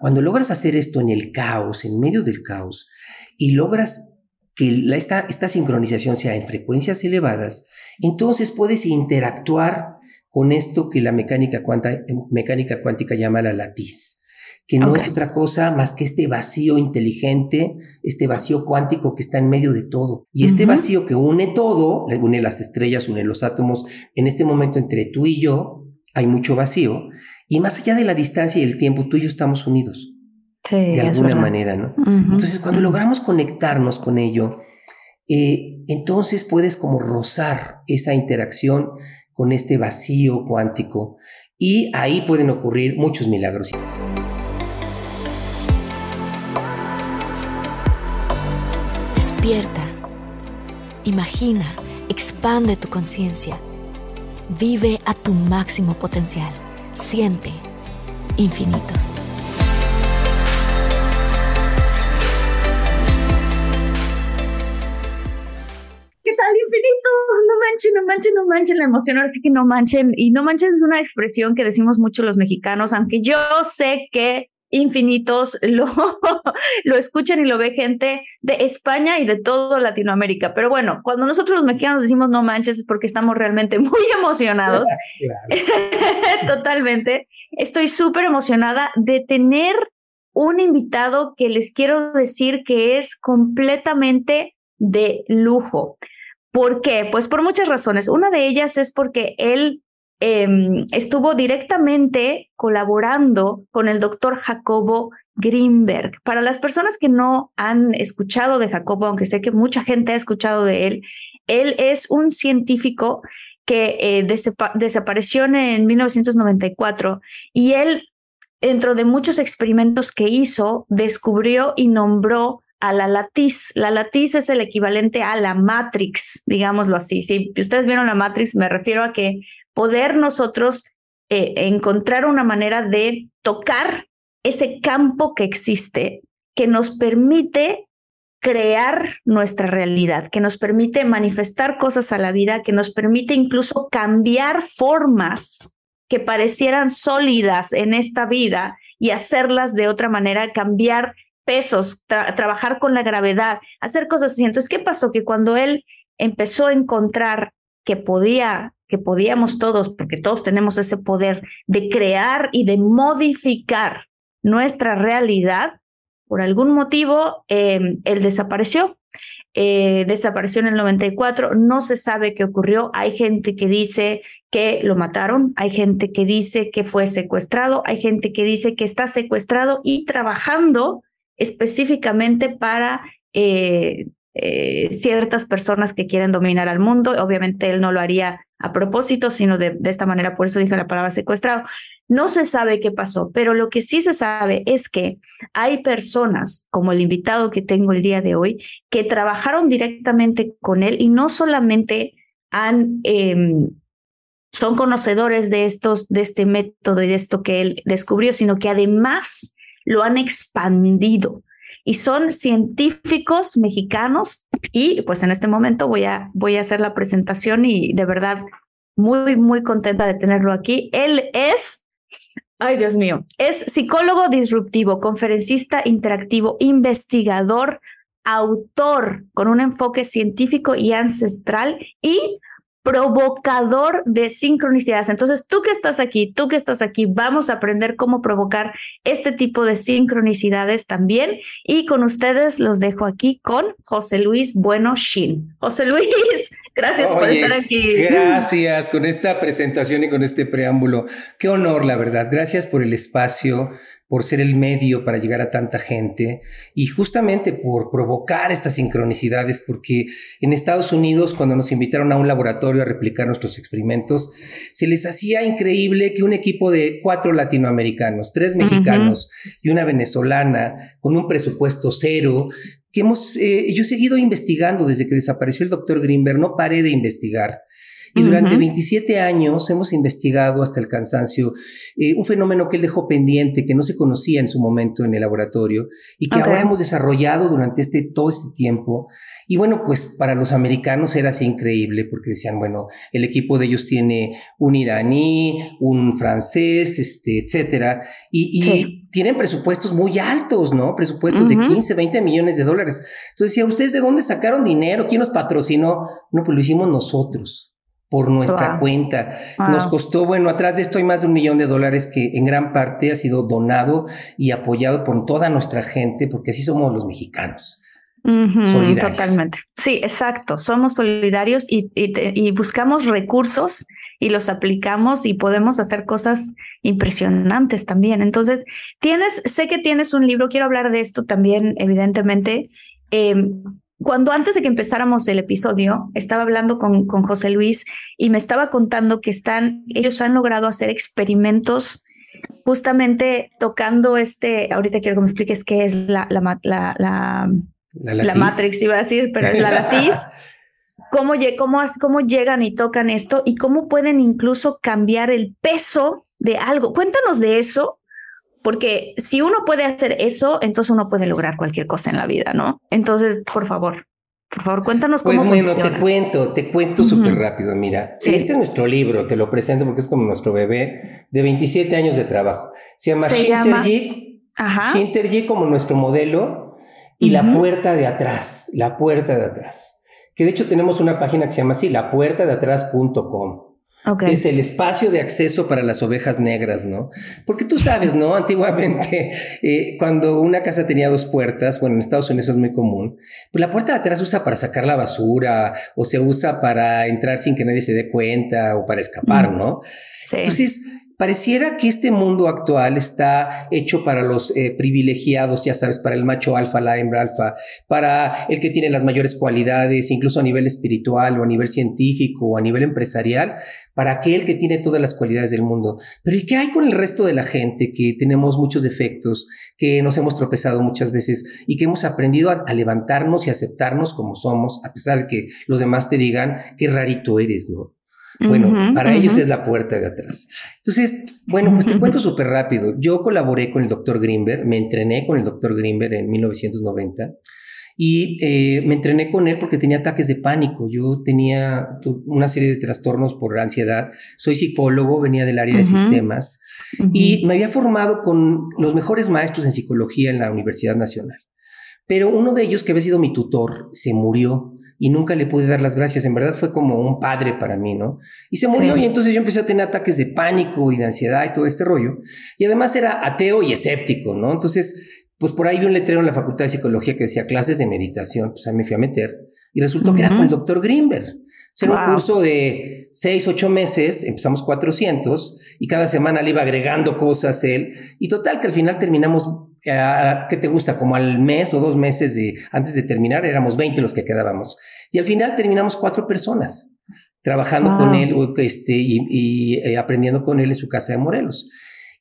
Cuando logras hacer esto en el caos, en medio del caos, y logras que la, esta, esta sincronización sea en frecuencias elevadas, entonces puedes interactuar con esto que la mecánica, cuanta, mecánica cuántica llama la latiz, que no es otra cosa más que este vacío inteligente, este vacío cuántico que está en medio de todo. Y este vacío que une todo, une las estrellas, une los átomos, en este momento entre tú y yo hay mucho vacío, y más allá de la distancia y el tiempo, tú y yo estamos unidos, Sí, de alguna manera, ¿no? Entonces, cuando logramos conectarnos con ello, eh, entonces puedes como rozar esa interacción con este vacío cuántico y ahí pueden ocurrir muchos milagros. Despierta. Imagina, expande tu conciencia. Vive a tu máximo potencial. Siente infinitos. ¿Qué tal, infinitos? No manchen, no manchen, no manchen la emoción. Ahora sí que no manchen. Y no manchen es una expresión que decimos mucho los mexicanos, aunque yo sé que infinitos lo, lo escuchan y lo ve gente de España y de todo Latinoamérica. Pero bueno, cuando nosotros los mexicanos decimos no manches es porque estamos realmente muy emocionados. Totalmente. Estoy súper emocionada de tener un invitado que les quiero decir que es completamente de lujo. ¿Por qué? Pues por muchas razones. Una de ellas es porque él eh, estuvo directamente colaborando con el doctor Jacobo Greenberg. Para las personas que no han escuchado de Jacobo, aunque sé que mucha gente ha escuchado de él, él es un científico que eh, desapa desapareció en 1994 y él, dentro de muchos experimentos que hizo, descubrió y nombró a la latiz. La latiz es el equivalente a la Matrix, digámoslo así. Si ustedes vieron la Matrix, me refiero a que poder nosotros eh, encontrar una manera de tocar ese campo que existe, que nos permite crear nuestra realidad, que nos permite manifestar cosas a la vida, que nos permite incluso cambiar formas que parecieran sólidas en esta vida y hacerlas de otra manera, cambiar pesos, tra trabajar con la gravedad, hacer cosas así. Entonces, ¿qué pasó? Que cuando él empezó a encontrar que podía, que podíamos todos, porque todos tenemos ese poder de crear y de modificar nuestra realidad, por algún motivo, eh, él desapareció. Eh, desapareció en el 94, no se sabe qué ocurrió. Hay gente que dice que lo mataron, hay gente que dice que fue secuestrado, hay gente que dice que está secuestrado y trabajando específicamente para eh, eh, ciertas personas que quieren dominar al mundo. Obviamente él no lo haría a propósito, sino de, esta manera, por eso dije la palabra secuestrado. No se sabe qué pasó, pero lo que sí se sabe es que hay personas, como el invitado que tengo el día de hoy, que trabajaron directamente con él y no solamente han... Eh, son conocedores de estos, de este método y de esto que él descubrió, sino que además lo han expandido y son científicos mexicanos y pues en este momento voy a, voy a hacer la presentación y de verdad muy, muy contenta de tenerlo aquí. Él es, ay Dios mío, es psicólogo disruptivo, conferencista interactivo, investigador, autor con un enfoque científico y ancestral y provocador de sincronicidades. Entonces, tú que estás aquí, tú que estás aquí, vamos a aprender cómo provocar este tipo de sincronicidades también. Y con ustedes los dejo aquí con José Luis Bueno Shin. José Luis, gracias por estar aquí. Gracias con esta presentación y con este preámbulo. Qué honor, la verdad. Gracias por el espacio por ser el medio para llegar a tanta gente y justamente por provocar estas sincronicidades, porque en Estados Unidos cuando nos invitaron a un laboratorio a replicar nuestros experimentos, se les hacía increíble que un equipo de cuatro latinoamericanos, tres mexicanos y una venezolana, con un presupuesto cero, que hemos, eh, yo he seguido investigando desde que desapareció el doctor Greenberg, no paré de investigar. Y durante 27 años hemos investigado hasta el cansancio eh, un fenómeno que él dejó pendiente, que no se conocía en su momento en el laboratorio y que ahora hemos desarrollado durante este, todo este tiempo. Y bueno, pues para los americanos era así increíble porque decían, bueno, el equipo de ellos tiene un iraní, un francés, este, etcétera, y, tienen presupuestos muy altos, ¿no? Presupuestos de 15, 20 millones de dólares. Entonces decía, ¿ustedes de dónde sacaron dinero? ¿Quién nos patrocinó? No, pues lo hicimos nosotros por nuestra cuenta. Nos costó, bueno, atrás de esto hay más de un millón de dólares que en gran parte ha sido donado y apoyado por toda nuestra gente, porque así somos los mexicanos. solidarios. Totalmente. Sí, exacto. Somos solidarios y, y, buscamos recursos y los aplicamos y podemos hacer cosas impresionantes también. Entonces, tienes, sé que tienes un libro, quiero hablar de esto también, evidentemente. Eh, cuando antes de que empezáramos el episodio, estaba hablando con, con José Luis y me estaba contando que están, ellos han logrado hacer experimentos justamente tocando este, ahorita quiero que me expliques qué es la, la, la, la, la Matrix, iba a decir, pero es la latiz. cómo, cómo, cómo llegan y tocan esto y cómo pueden incluso cambiar el peso de algo. Cuéntanos de eso porque si uno puede hacer eso, entonces uno puede lograr cualquier cosa en la vida, ¿no? Entonces, por favor, por favor, cuéntanos cómo pues bueno, te cuento, te cuento súper rápido. Mira, este es nuestro libro, te lo presento porque es como nuestro bebé de 27 años de trabajo. Se llama Shinterji, Shinterji como nuestro modelo y la puerta de atrás, la puerta de atrás. Que de hecho tenemos una página que se llama así, lapuertadeatrás.com. Es el espacio de acceso para las ovejas negras, ¿no? Porque tú sabes, ¿no? Antiguamente, eh, cuando una casa tenía dos puertas, bueno, en Estados Unidos es muy común, pues la puerta de atrás se usa para sacar la basura o se usa para entrar sin que nadie se dé cuenta o para escapar, ¿no? Sí. Entonces, Pareciera que este mundo actual está hecho para los eh, privilegiados, ya sabes, para el macho alfa, la hembra alfa, para el que tiene las mayores cualidades, incluso a nivel espiritual o a nivel científico o a nivel empresarial, para aquel que tiene todas las cualidades del mundo. Pero ¿y qué hay con el resto de la gente que tenemos muchos defectos, que nos hemos tropezado muchas veces y que hemos aprendido a, a levantarnos y aceptarnos como somos, a pesar de que los demás te digan qué rarito eres, ¿no? Bueno, para ellos es la puerta de atrás. Entonces, bueno, pues te cuento súper rápido. Yo colaboré con el doctor Greenberg, me entrené con el doctor Greenberg en 1990 y eh, me entrené con él porque tenía ataques de pánico. Yo tenía una serie de trastornos por ansiedad. Soy psicólogo, venía del área de sistemas y me había formado con los mejores maestros en psicología en la Universidad Nacional. Pero uno de ellos, que había sido mi tutor, se murió y nunca le pude dar las gracias. En verdad fue como un padre para mí, ¿no? Y se murió y entonces yo empecé a tener ataques de pánico y de ansiedad y todo este rollo. Y además era ateo y escéptico, ¿no? Entonces, pues por ahí vi un letrero en la Facultad de Psicología que decía clases de meditación, pues ahí me fui a meter y resultó que era con el doctor Greenberg. Era un curso de seis, ocho meses, empezamos 400 y cada semana le iba agregando cosas él. Y total que al final terminamos ¿qué te gusta? Como al mes o dos meses de, antes de terminar, éramos 20 los que quedábamos. Y al final terminamos cuatro personas trabajando con él este, y, eh, aprendiendo con él en su casa de Morelos.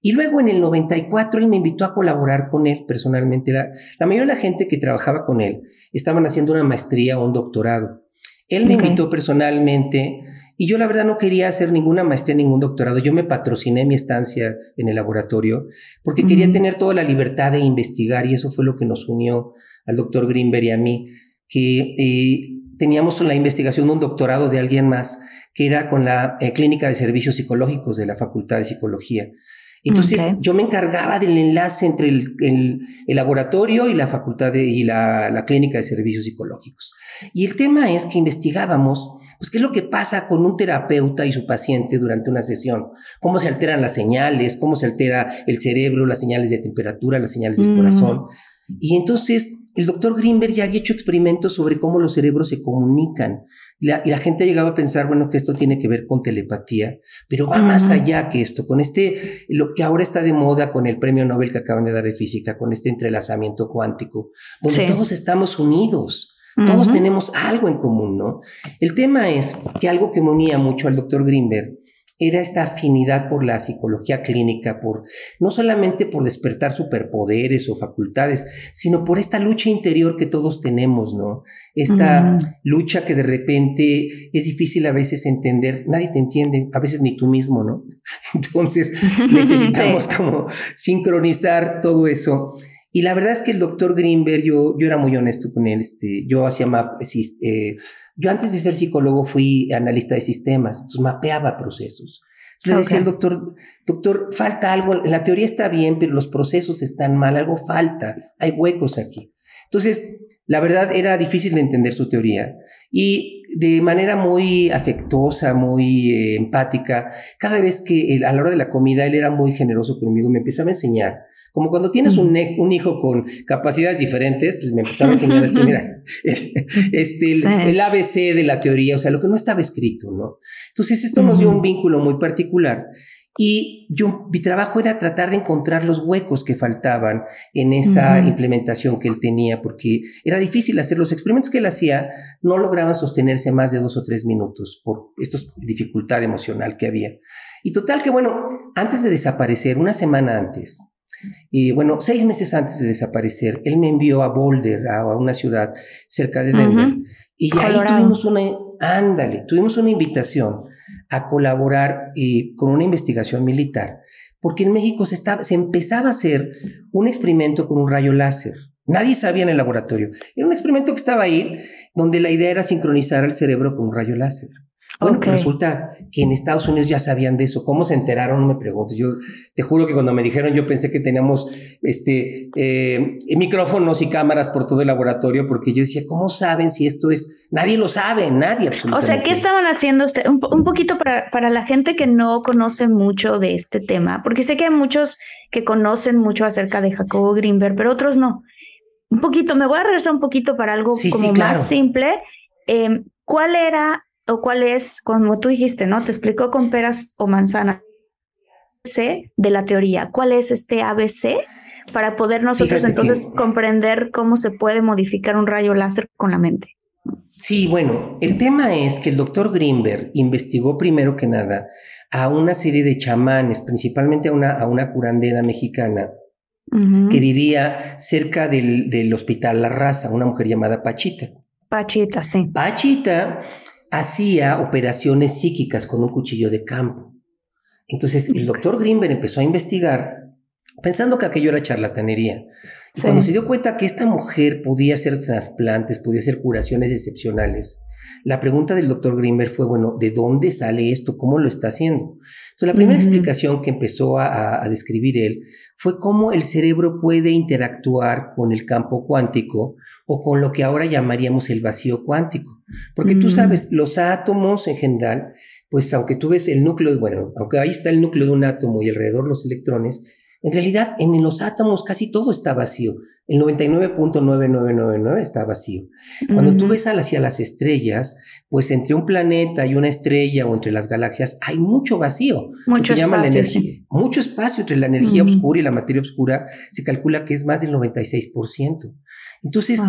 Y luego en el 94 él me invitó a colaborar con él personalmente. La, la mayoría de la gente que trabajaba con él estaban haciendo una maestría o un doctorado. Él me invitó personalmente y yo la verdad no quería hacer ninguna maestría, ningún doctorado. Yo me patrociné mi estancia en el laboratorio porque quería tener toda la libertad de investigar y eso fue lo que nos unió al doctor Greenberg y a mí, que eh, teníamos la investigación de un doctorado de alguien más que era con la eh, Clínica de Servicios Psicológicos de la Facultad de Psicología. Entonces yo me encargaba del enlace entre el, laboratorio y la facultad y la, clínica de servicios psicológicos. Y el tema es que investigábamos, pues, qué es lo que pasa con un terapeuta y su paciente durante una sesión, cómo se alteran las señales, cómo se altera el cerebro, las señales de temperatura, las señales del mm. corazón. Y entonces el doctor Greenberg ya había hecho experimentos sobre cómo los cerebros se comunican. y la gente ha llegado a pensar, bueno, que esto tiene que ver con telepatía, pero va más allá que esto, con este, lo que ahora está de moda con el premio Nobel que acaban de dar de física, con este entrelazamiento cuántico, donde todos estamos unidos. Todos tenemos algo en común, ¿no? El tema es que algo que me unía mucho al doctor Greenberg era esta afinidad por la psicología clínica, por no solamente por despertar superpoderes o facultades, sino por esta lucha interior que todos tenemos, ¿no? Esta lucha que de repente es difícil a veces entender, nadie te entiende, a veces ni tú mismo, ¿no? Entonces necesitamos como sincronizar todo eso. Y la verdad es que el doctor Greenberg, yo, yo era muy honesto con él, este, yo hacía map, eh, yo antes de ser psicólogo fui analista de sistemas, entonces mapeaba procesos. Entonces le decía al doctor, doctor, falta algo, la teoría está bien, pero los procesos están mal, algo falta, hay huecos aquí. Entonces, la verdad era difícil de entender su teoría y de manera muy afectuosa, muy eh, empática, cada vez que a la hora de la comida él era muy generoso conmigo, me empezaba a enseñar como cuando tienes un, un, hijo con capacidades diferentes, pues me empezaba a enseñar así, mira, este, el, ABC de la teoría, o sea, lo que no estaba escrito, ¿no? Entonces esto nos dio un vínculo muy particular y yo, mi trabajo era tratar de encontrar los huecos que faltaban en esa implementación que él tenía, porque era difícil hacer los experimentos que él hacía, no lograban sostenerse más de dos o tres minutos por esta dificultad emocional que había. Y total que, bueno, antes de desaparecer, una semana antes, y bueno, seis meses antes de desaparecer, él me envió a Boulder, a, una ciudad cerca de Denver, y ahí tuvimos una, ándale, tuvimos una invitación a colaborar eh, con una investigación militar, porque en México se, estaba, se empezaba a hacer un experimento con un rayo láser. Nadie sabía en el laboratorio. Era un experimento que estaba ahí, donde la idea era sincronizar el cerebro con un rayo láser. Bueno, pues resulta que en Estados Unidos ya sabían de eso. ¿Cómo se enteraron? Me preguntes. Yo te juro que cuando me dijeron, yo pensé que teníamos este, eh, micrófonos y cámaras por todo el laboratorio, porque yo decía, ¿cómo saben si esto es? Nadie lo sabe, nadie absolutamente. O sea, ¿qué estaban haciendo usted? Un, un poquito para, para la gente que no conoce mucho de este tema, porque sé que hay muchos que conocen mucho acerca de Jacobo Greenberg, pero otros no. Un poquito, me voy a regresar un poquito para algo como más simple. Eh, ¿Cuál era o cuál es, como tú dijiste, ¿no? Te explicó con peras o manzanas. C de la teoría. ¿Cuál es este ABC? Para poder nosotros entonces comprender cómo se puede modificar un rayo láser con la mente. Sí, bueno, el tema es que el doctor Greenberg investigó primero que nada a una serie de chamanes, principalmente a una, a una curandera mexicana que vivía cerca del, del, hospital La Raza, una mujer llamada Pachita. Pachita, sí. Pachita hacía operaciones psíquicas con un cuchillo de campo. Entonces el doctor Greenberg empezó a investigar pensando que aquello era charlatanería. cuando se dio cuenta que esta mujer podía hacer trasplantes, podía hacer curaciones excepcionales, la pregunta del doctor Greenberg fue, bueno, ¿de dónde sale esto? ¿Cómo lo está haciendo? Entonces, la primera explicación que empezó a, describir él fue cómo el cerebro puede interactuar con el campo cuántico o con lo que ahora llamaríamos el vacío cuántico. Porque tú mm. sabes, los átomos en general, pues aunque tú ves el núcleo, bueno, aunque ahí está el núcleo de un átomo y alrededor los electrones, en realidad en los átomos casi todo está vacío. El 99.9999 está vacío. Cuando tú ves hacia las estrellas, pues entre un planeta y una estrella o entre las galaxias hay mucho vacío. Mucho espacio. Mucho espacio entre la energía oscura y la materia oscura. Se calcula que es más del 96%. Entonces,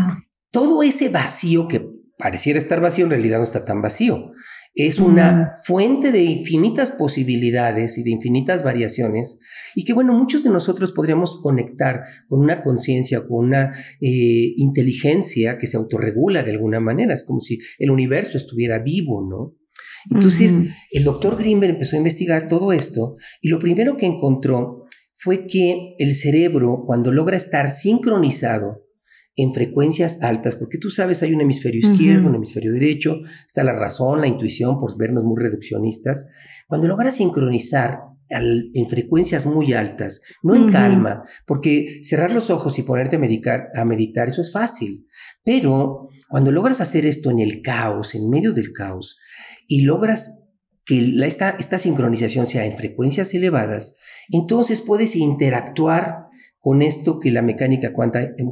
todo ese vacío que pareciera estar vacío en realidad no está tan vacío. Es una fuente de infinitas posibilidades y de infinitas variaciones y que, bueno, muchos de nosotros podríamos conectar con una conciencia, con una eh, inteligencia que se autorregula de alguna manera. Es como si el universo estuviera vivo, ¿no? Entonces, el doctor Greenberg empezó a investigar todo esto y lo primero que encontró fue que el cerebro, cuando logra estar sincronizado en frecuencias altas, porque tú sabes, hay un hemisferio izquierdo, un hemisferio derecho, está la razón, la intuición, por vernos muy reduccionistas. Cuando logras sincronizar en frecuencias muy altas, no en calma, porque cerrar los ojos y ponerte a meditar, a meditar, eso es fácil. Pero cuando logras hacer esto en el caos, en medio del caos, y logras que esta, esta sincronización sea en frecuencias elevadas, entonces puedes interactuar con esto que la mecánica,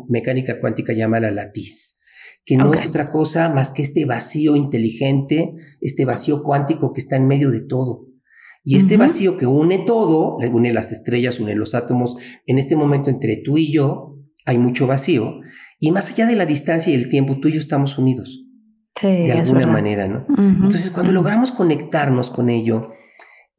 mecánica cuántica llama la latiz, que no es otra cosa más que este vacío inteligente, este vacío cuántico que está en medio de todo. Y este vacío que une todo, une las estrellas, une los átomos, en este momento entre tú y yo hay mucho vacío, y más allá de la distancia y el tiempo, tú y yo estamos unidos. Sí, de alguna manera, ¿no? Entonces, cuando logramos conectarnos con ello,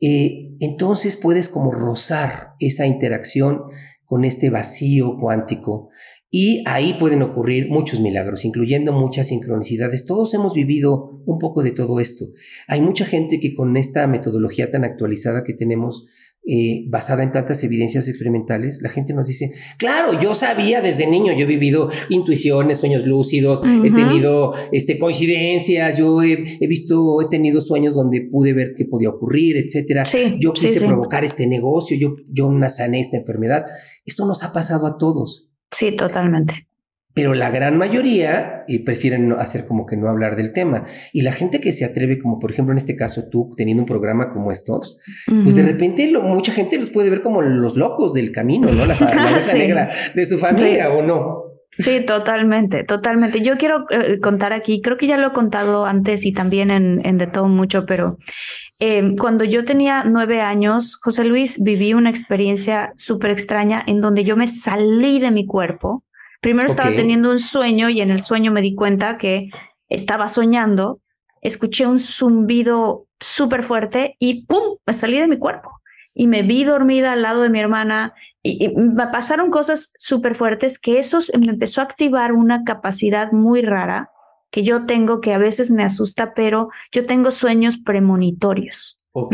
eh, entonces puedes como rozar esa interacción con este vacío cuántico y ahí pueden ocurrir muchos milagros, incluyendo muchas sincronicidades. Todos hemos vivido un poco de todo esto. Hay mucha gente que con esta metodología tan actualizada que tenemos, eh, basada en tantas evidencias experimentales, la gente nos dice, claro, yo sabía desde niño, yo he vivido intuiciones, sueños lúcidos, he tenido este, coincidencias, yo he, visto, he tenido sueños donde pude ver qué podía ocurrir, etcétera. yo quise provocar este negocio, yo, yo sané esta enfermedad. Esto nos ha pasado a todos. Sí, totalmente. Pero la gran mayoría eh, prefieren hacer como que no hablar del tema. Y la gente que se atreve, como por ejemplo en este caso tú, teniendo un programa como estos, pues de repente mucha gente los puede ver como los locos del camino, ¿no? La, la negra de su familia o no. Sí, totalmente, totalmente. Yo quiero eh, contar aquí, creo que ya lo he contado antes y también en, en De Todo Mucho, pero eh, cuando yo tenía nueve años, José Luis, viví una experiencia súper extraña en donde yo me salí de mi cuerpo. Primero estaba teniendo un sueño y en el sueño me di cuenta que estaba soñando, escuché un zumbido súper fuerte y ¡pum! me salí de mi cuerpo y me vi dormida al lado de mi hermana y, me pasaron cosas súper fuertes que eso me empezó a activar una capacidad muy rara que yo tengo que a veces me asusta, pero yo tengo sueños premonitorios. Ok.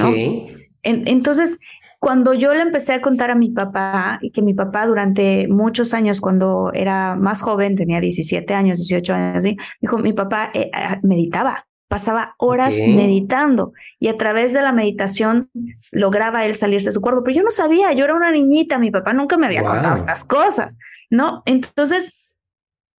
entonces, cuando yo le empecé a contar a mi papá, y que mi papá durante muchos años, cuando era más joven, tenía 17 años, 18 años, así, dijo, mi papá eh, ah, meditaba, pasaba horas meditando y a través de la meditación lograba él salirse de su cuerpo, pero yo no sabía, yo era una niñita, mi papá nunca me había contado estas cosas, ¿no? Entonces,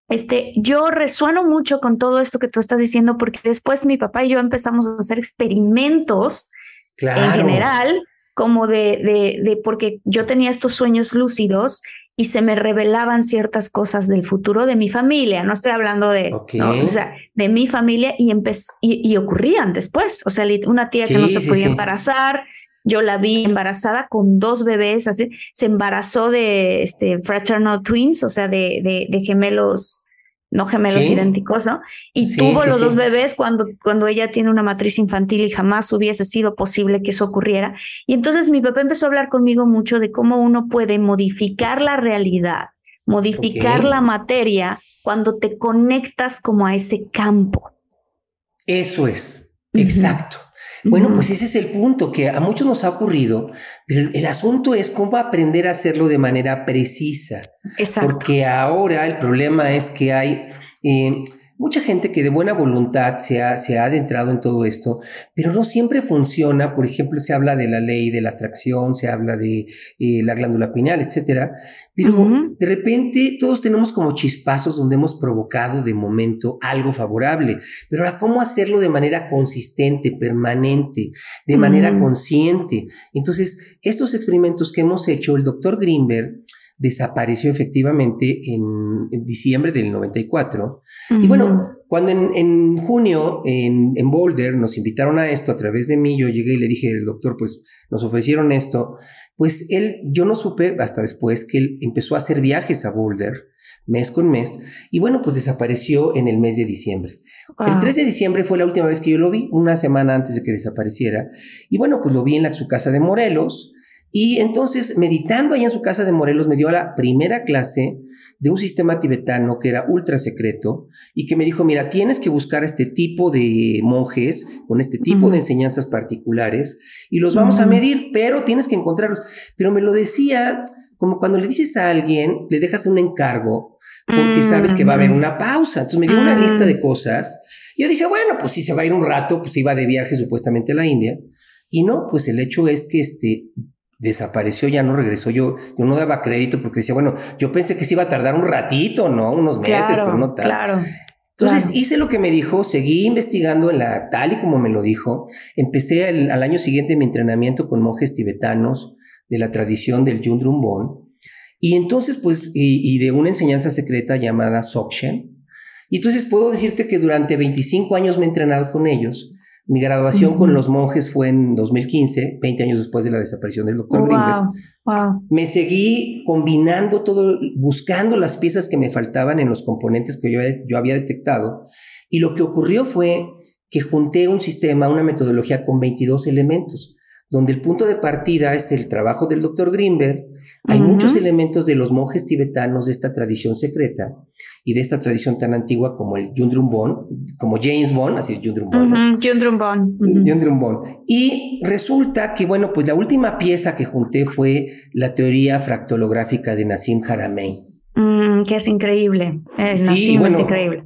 este, yo resueno mucho con todo esto que tú estás diciendo porque después mi papá y yo empezamos a hacer experimentos en general, como de, de, de, porque yo tenía estos sueños lúcidos y se me revelaban ciertas cosas del futuro de mi familia. No estoy hablando de, o sea, de mi familia y, y, ocurrían después. O sea, una tía que no se podía embarazar, yo la vi embarazada con dos bebés, así, se embarazó de este, fraternal twins, o sea, de, de, de gemelos no gemelos idénticos, ¿no? Y tuvo los dos bebés cuando, cuando ella tiene una matriz infantil y jamás hubiese sido posible que eso ocurriera. Y entonces mi papá empezó a hablar conmigo mucho de cómo uno puede modificar la realidad, modificar la materia cuando te conectas como a ese campo. Eso es, exacto. Bueno, pues ese es el punto que a muchos nos ha ocurrido, pero el asunto es cómo aprender a hacerlo de manera precisa. Exacto. Porque ahora el problema es que hay eh, mucha gente que de buena voluntad se ha, se ha adentrado en todo esto, pero no siempre funciona. Por ejemplo, se habla de la ley de la atracción, se habla de eh, la glándula pineal, etcétera. Pero de repente todos tenemos como chispazos donde hemos provocado de momento algo favorable. Pero ahora, ¿cómo hacerlo de manera consistente, permanente, de manera consciente? Entonces, estos experimentos que hemos hecho, el doctor Greenberg desapareció efectivamente en, diciembre del 94. Y bueno, cuando en, junio en, en, Boulder nos invitaron a esto a través de mí, yo llegué y le dije al doctor, pues nos ofrecieron esto, pues él, yo no supe hasta después que él empezó a hacer viajes a Boulder mes con mes y bueno, pues desapareció en el mes de diciembre. El 3 de diciembre fue la última vez que yo lo vi, una semana antes de que desapareciera. Y bueno, pues lo vi en la, su casa de Morelos, y entonces, meditando ahí en su casa de Morelos, me dio la primera clase de un sistema tibetano que era ultra secreto y que me dijo, mira, tienes que buscar este tipo de monjes con este tipo de enseñanzas particulares y los vamos a medir, pero tienes que encontrarlos. Pero me lo decía como cuando le dices a alguien, le dejas un encargo porque sabes que va a haber una pausa. Entonces me dio una lista de cosas. Y yo dije, bueno, pues si se va a ir un rato, pues iba de viaje supuestamente a la India. Y no, pues el hecho es que este, desapareció, ya no regresó. Yo, yo no daba crédito porque decía, bueno, yo pensé que se iba a tardar un ratito, ¿no? Unos meses, pero no tal. Claro. Entonces hice lo que me dijo, seguí investigando en la, tal y como me lo dijo. Empecé al año siguiente mi entrenamiento con monjes tibetanos de la tradición del Yundrum Bon. Y entonces, pues, y, de una enseñanza secreta llamada Sokshen. Y entonces puedo decirte que durante 25 años me he entrenado con ellos mi graduación con los monjes fue en 2015, 20 años después de la desaparición del doctor wow, Me seguí combinando todo, buscando las piezas que me faltaban en los componentes que yo, yo había detectado. Y lo que ocurrió fue que junté un sistema, una metodología con 22 elementos, donde el punto de partida es el trabajo del doctor Greenberg, hay muchos elementos de los monjes tibetanos de esta tradición secreta y de esta tradición tan antigua como el Yundrum Bon, como James Bond, así es Yundrum Bon. Y resulta que, bueno, pues la última pieza que junté fue la teoría fractolográfica de Nassim Haramein. Mm, que es increíble. Nassim es increíble.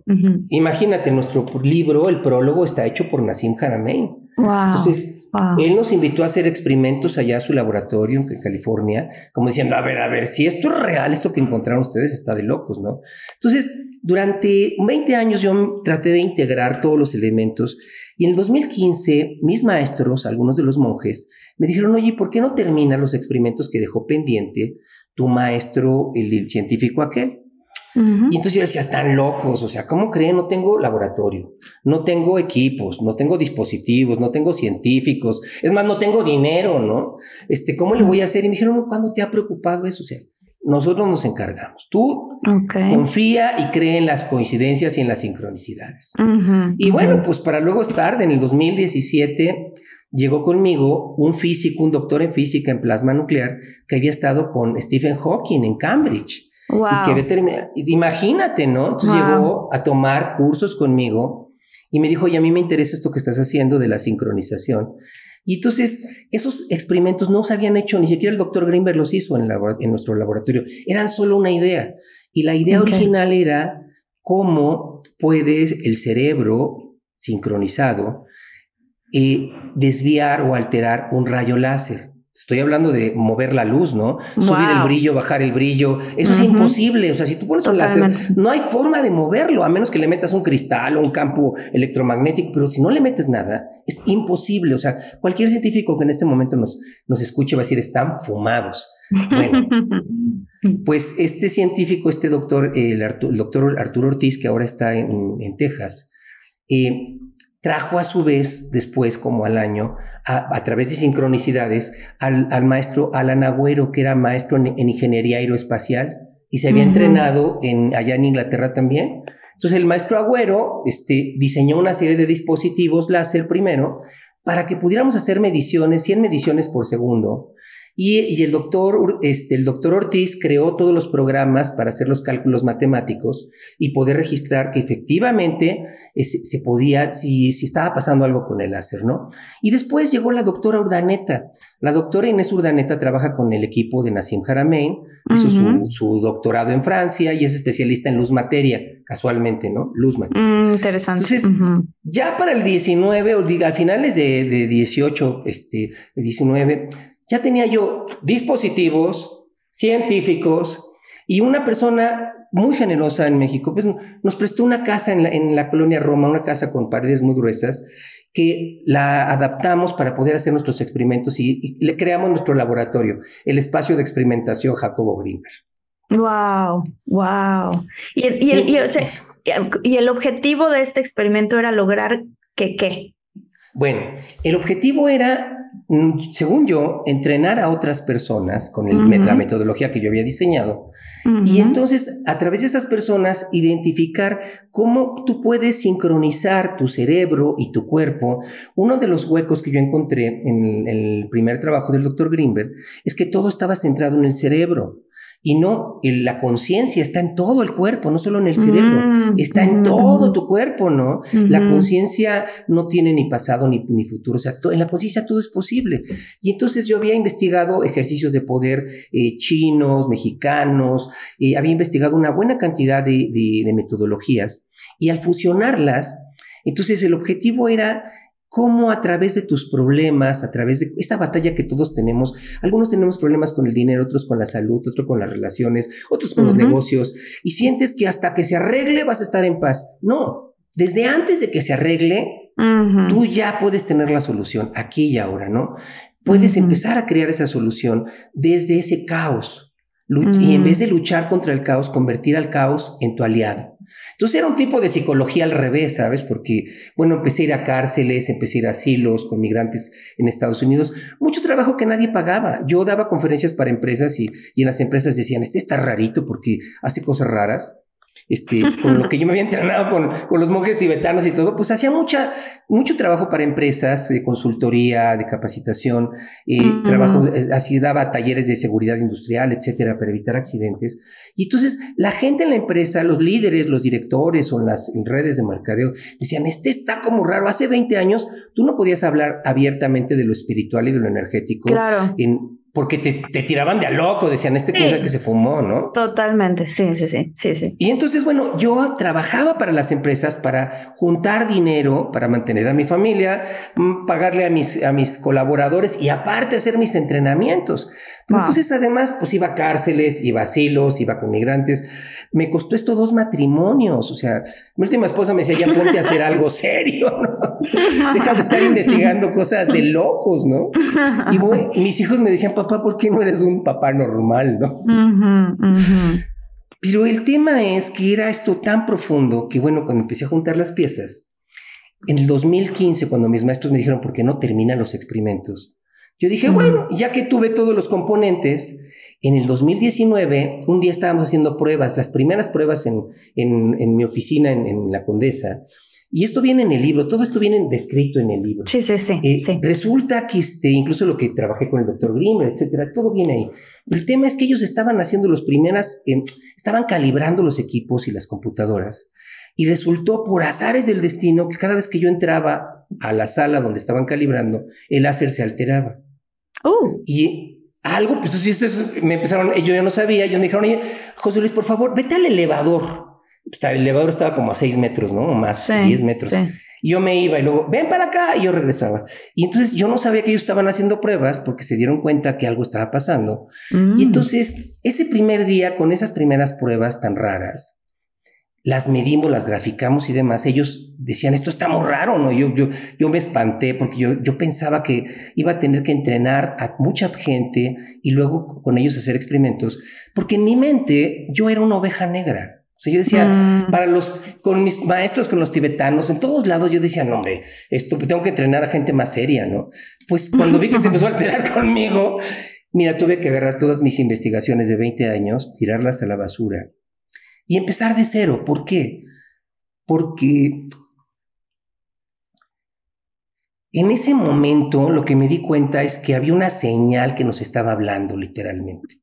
Imagínate, nuestro libro, el prólogo, está hecho por Nassim Haramein. Wow. Entonces, él nos invitó a hacer experimentos allá a su laboratorio en California, como diciendo, a ver, a ver, si esto es real, esto que encontraron ustedes está de locos, ¿no? Entonces, durante 20 años yo traté de integrar todos los elementos y en el 2015 mis maestros, algunos de los monjes, me dijeron, oye, ¿por qué no terminas los experimentos que dejó pendiente tu maestro, el científico aquel? Y entonces yo decía, están locos, o sea, ¿cómo creen? No tengo laboratorio, no tengo equipos, no tengo dispositivos, no tengo científicos, es más, no tengo dinero, ¿no? Este, ¿Cómo le voy a hacer? Y me dijeron, ¿cuándo te ha preocupado eso? O sea, nosotros nos encargamos. Tú confía y cree en las coincidencias y en las sincronicidades. y bueno, pues para luego estar, en el 2017 llegó conmigo un físico, un doctor en física en plasma nuclear que había estado con Stephen Hawking en Cambridge. Y que imagínate, ¿no? Entonces llegó a tomar cursos conmigo y me dijo, y a mí me interesa esto que estás haciendo de la sincronización. Y entonces esos experimentos no se habían hecho, ni siquiera el doctor Greenberg los hizo en, en nuestro laboratorio, eran solo una idea. Y la idea original era cómo puedes el cerebro sincronizado eh, desviar o alterar un rayo láser. Estoy hablando de mover la luz, ¿no? Subir el brillo, bajar el brillo. Eso es imposible. O sea, si tú pones un láser, no hay forma de moverlo, a menos que le metas un cristal o un campo electromagnético. Pero si no le metes nada, es imposible. O sea, cualquier científico que en este momento nos, nos escuche va a decir, están fumados. Bueno, pues este científico, este doctor, el, doctor Arturo Ortiz, que ahora está en, Texas, eh, trajo a su vez, después, como al año, a, través de sincronicidades, al, maestro Alan Agüero, que era maestro en, ingeniería aeroespacial y se había entrenado en, allá en Inglaterra también. Entonces el maestro Agüero este, diseñó una serie de dispositivos láser primero para que pudiéramos hacer mediciones, 100 mediciones por segundo, y, el, doctor, este, el doctor Ortiz creó todos los programas para hacer los cálculos matemáticos y poder registrar que efectivamente eh, se, podía, si, si, estaba pasando algo con el láser, ¿no? Y después llegó la doctora Urdaneta. La doctora Inés Urdaneta trabaja con el equipo de Nassim Haramein, hizo su, doctorado en Francia y es especialista en luz materia, casualmente, ¿no? Luz materia. Mm, interesante. Entonces, ya para el 19, o diga, al finales de, de 18, este, 19, ya tenía yo dispositivos científicos y una persona muy generosa en México, pues nos prestó una casa en la, colonia Roma, una casa con paredes muy gruesas, que la adaptamos para poder hacer nuestros experimentos y, le creamos nuestro laboratorio, el espacio de experimentación Jacobo Greenberg. Wow, wow. Y, y el objetivo de este experimento era lograr que qué? Bueno, el objetivo era según yo, entrenar a otras personas con la metodología que yo había diseñado. Y entonces, a través de esas personas, identificar cómo tú puedes sincronizar tu cerebro y tu cuerpo. Uno de los huecos que yo encontré en el primer trabajo del doctor Greenberg es que todo estaba centrado en el cerebro. Y no, la conciencia está en todo el cuerpo, no solo en el cerebro, mm, está en todo tu cuerpo, ¿no? La conciencia no tiene ni pasado ni, ni futuro, o sea, en la conciencia todo es posible. Y entonces yo había investigado ejercicios de poder eh, chinos, mexicanos, eh, había investigado una buena cantidad de metodologías y al fusionarlas, entonces el objetivo era cómo a través de tus problemas, a través de esa batalla que todos tenemos, algunos tenemos problemas con el dinero, otros con la salud, otros con las relaciones, otros con los negocios, y sientes que hasta que se arregle vas a estar en paz. No, desde antes de que se arregle, tú ya puedes tener la solución aquí y ahora, ¿no? Puedes empezar a crear esa solución desde ese caos. Y en vez de luchar contra el caos, convertir al caos en tu aliado. Entonces era un tipo de psicología al revés, ¿sabes? Porque, bueno, empecé a ir a cárceles, empecé a ir a asilos con migrantes en Estados Unidos, mucho trabajo que nadie pagaba. Yo daba conferencias para empresas y, y en las empresas decían, este está rarito porque hace cosas raras este, con lo que yo me había entrenado con, con, los monjes tibetanos y todo, pues hacía mucha, mucho trabajo para empresas de consultoría, de capacitación, y trabajo, eh, así daba talleres de seguridad industrial, etcétera, para evitar accidentes. Y entonces la gente en la empresa, los líderes, los directores o en las redes de mercadeo, decían, este está como raro, hace 20 años tú no podías hablar abiertamente de lo espiritual y de lo energético claro. en, porque te, tiraban de a loco, decían, este piensa que se fumó, ¿no? Totalmente, sí, sí, sí, sí, sí. Y entonces, bueno, yo trabajaba para las empresas para juntar dinero, para mantener a mi familia, mm, pagarle a mis, a mis colaboradores y aparte hacer mis entrenamientos. Pero entonces, además, pues iba a cárceles, iba a asilos, iba con migrantes. Me costó esto dos matrimonios, o sea, mi última esposa me decía, ya ponte a hacer algo serio, ¿no? Deja de estar investigando cosas de locos, ¿no? Y bueno, mis hijos me decían, papá, ¿por qué no eres un papá normal, no? Pero el tema es que era esto tan profundo que, bueno, cuando empecé a juntar las piezas, en el 2015, cuando mis maestros me dijeron, ¿por qué no terminan los experimentos? Yo dije, bueno, ya que tuve todos los componentes, en el 2019, un día estábamos haciendo pruebas, las primeras pruebas en, en, mi oficina en, en La Condesa, y esto viene en el libro, todo esto viene descrito en el libro. Sí, sí, sí. Eh, sí. Resulta que este, incluso lo que trabajé con el doctor Grimmer, etcétera, todo viene ahí. Pero el tema es que ellos estaban haciendo los primeras, eh, estaban calibrando los equipos y las computadoras. Y resultó por azares del destino que cada vez que yo entraba a la sala donde estaban calibrando, el láser se alteraba. Uh. Y algo, pues sí, me empezaron, yo ya no sabía, ellos me dijeron, oye, José Luis, por favor, vete al elevador el elevador estaba como a 6 metros, ¿no? O más, 10 metros. Y yo me iba y luego, ven para acá, y yo regresaba. Y entonces yo no sabía que ellos estaban haciendo pruebas porque se dieron cuenta que algo estaba pasando. Mm. Y entonces, ese primer día, con esas primeras pruebas tan raras, las medimos, las graficamos y demás, ellos decían, esto está muy raro, ¿no? Yo, yo, yo me espanté porque yo, yo pensaba que iba a tener que entrenar a mucha gente y luego con ellos hacer experimentos, porque en mi mente yo era una oveja negra. O sea, yo decía, mm. para los, con mis maestros, con los tibetanos, en todos lados, yo decía, no, hombre, esto tengo que entrenar a gente más seria, ¿no? Pues cuando vi que se empezó a alterar conmigo, mira, tuve que agarrar todas mis investigaciones de 20 años, tirarlas a la basura y empezar de cero. ¿Por qué? Porque en ese momento lo que me di cuenta es que había una señal que nos estaba hablando literalmente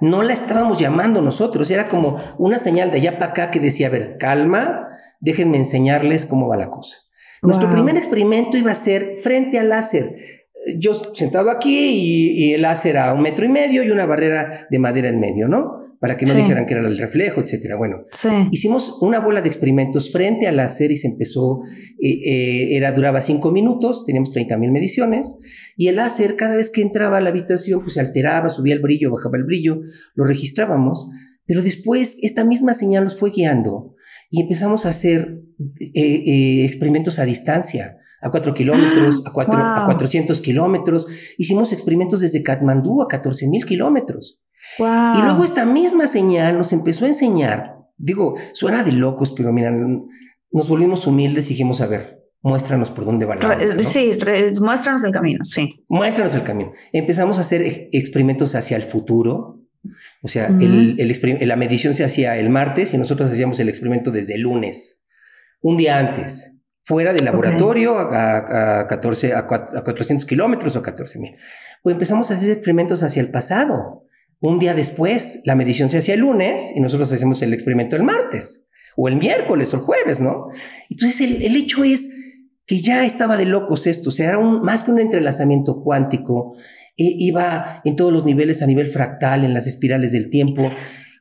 no la estábamos llamando nosotros, era como una señal de allá para acá que decía, a ver, calma, déjenme enseñarles cómo va la cosa. Nuestro primer experimento iba a ser frente al láser. Yo sentado aquí y, y, el láser a un metro y medio y una barrera de madera en medio, ¿no? Para que no dijeran que era el reflejo, etcétera. Bueno, hicimos una bola de experimentos frente al láser y se empezó, eh, eh, era, duraba cinco minutos, teníamos 30 mil mediciones, y el láser cada vez que entraba a la habitación, pues se alteraba, subía el brillo, bajaba el brillo, lo registrábamos, pero después esta misma señal nos fue guiando y empezamos a hacer eh, experimentos a distancia a 4 kilómetros, a, cuatro, a 400 kilómetros. Hicimos experimentos desde Katmandú a 14 mil kilómetros. Y luego esta misma señal nos empezó a enseñar, digo, suena de locos, pero mira, nos volvimos humildes y dijimos, a ver, muéstranos por dónde va la Sí, muéstranos el camino, sí. Muéstranos el camino. Empezamos a hacer experimentos hacia el futuro. O sea, la medición se hacía el martes y nosotros hacíamos el experimento desde el lunes, un día antes, fuera del laboratorio a, 14, a, 400 kilómetros o 14 mil. Pues empezamos a hacer experimentos hacia el pasado. Un día después, la medición se hacía el lunes y nosotros hacemos el experimento el martes, o el miércoles o el jueves, ¿no? Entonces, el, hecho es que ya estaba de locos esto, o sea, era un, más que un entrelazamiento cuántico, e, iba en todos los niveles a nivel fractal, en las espirales del tiempo,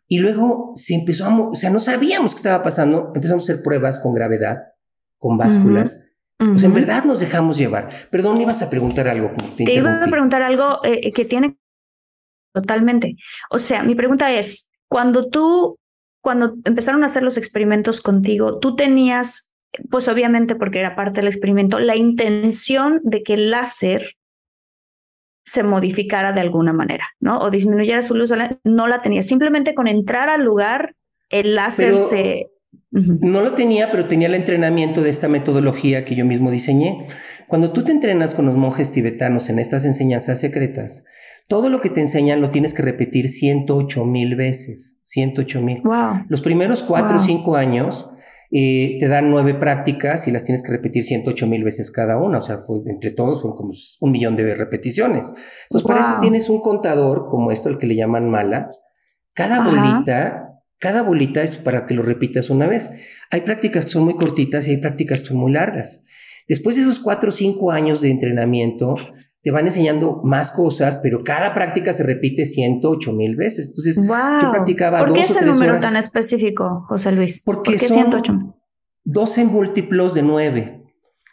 y luego se empezó a, o sea, no sabíamos qué estaba pasando, empezamos a hacer pruebas con gravedad, con básculas, Pues en verdad nos dejamos llevar. Perdón, ibas a preguntar algo. Te, te iba a preguntar algo eh, que tiene totalmente. O sea, mi pregunta es, cuando tú, cuando empezaron a hacer los experimentos contigo, tú tenías, pues obviamente porque era parte del experimento, la intención de que el láser se modificara de alguna manera, ¿no? O disminuyera su luz, no la tenía. Simplemente con entrar al lugar, el láser se... No lo tenía, pero tenía el entrenamiento de esta metodología que yo mismo diseñé. Cuando tú te entrenas con los monjes tibetanos en estas enseñanzas secretas, todo lo que te enseñan lo tienes que repetir 108 mil veces, 108 mil. Wow. Los primeros cuatro o cinco años eh, te dan nueve prácticas y las tienes que repetir 108 mil veces cada una, o sea, fue, entre todos fue como un millón de repeticiones. Entonces, por eso tienes un contador como esto, el que le llaman mala. Cada bolita, cada bolita es para que lo repitas una vez. Hay prácticas que son muy cortitas y hay prácticas que son muy largas. Después de esos cuatro o cinco años de entrenamiento, te van enseñando más cosas, pero cada práctica se repite 108 mil veces. Entonces, yo practicaba ¿Por qué ese número tan específico, José Luis? Porque ¿Por qué son 108? 12 múltiplos de 9.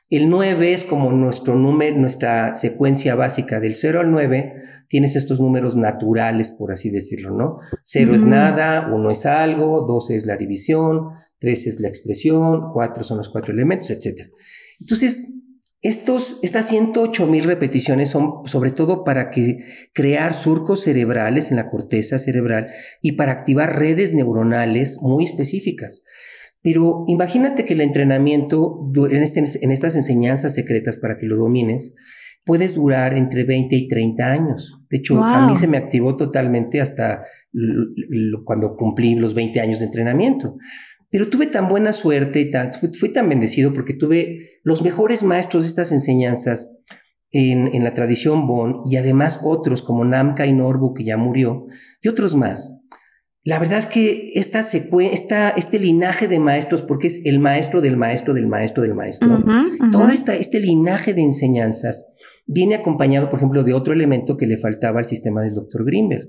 El 9 es como nuestro número, nuestra secuencia básica del 0 al 9. Tienes estos números naturales, por así decirlo, ¿no? 0 es nada, 1 es algo, 2 es la división, 3 es la expresión, 4 son los cuatro elementos, etc. Entonces, estos, estas 108 mil repeticiones son sobre todo para que, crear surcos cerebrales en la corteza cerebral y para activar redes neuronales muy específicas. Pero imagínate que el entrenamiento en, este, en estas enseñanzas secretas para que lo domines puedes durar entre 20 y 30 años. De hecho, a mí se me activó totalmente hasta cuando cumplí los 20 años de entrenamiento. Pero tuve tan buena suerte y tan, fui tan bendecido porque tuve los mejores maestros de estas enseñanzas en, en la tradición Bon y además otros como Namka y Norbu, que ya murió, y otros más. La verdad es que esta esta, este linaje de maestros, porque es el maestro del maestro del maestro del maestro, todo esta, este linaje de enseñanzas viene acompañado, por ejemplo, de otro elemento que le faltaba al sistema del doctor Grimberg,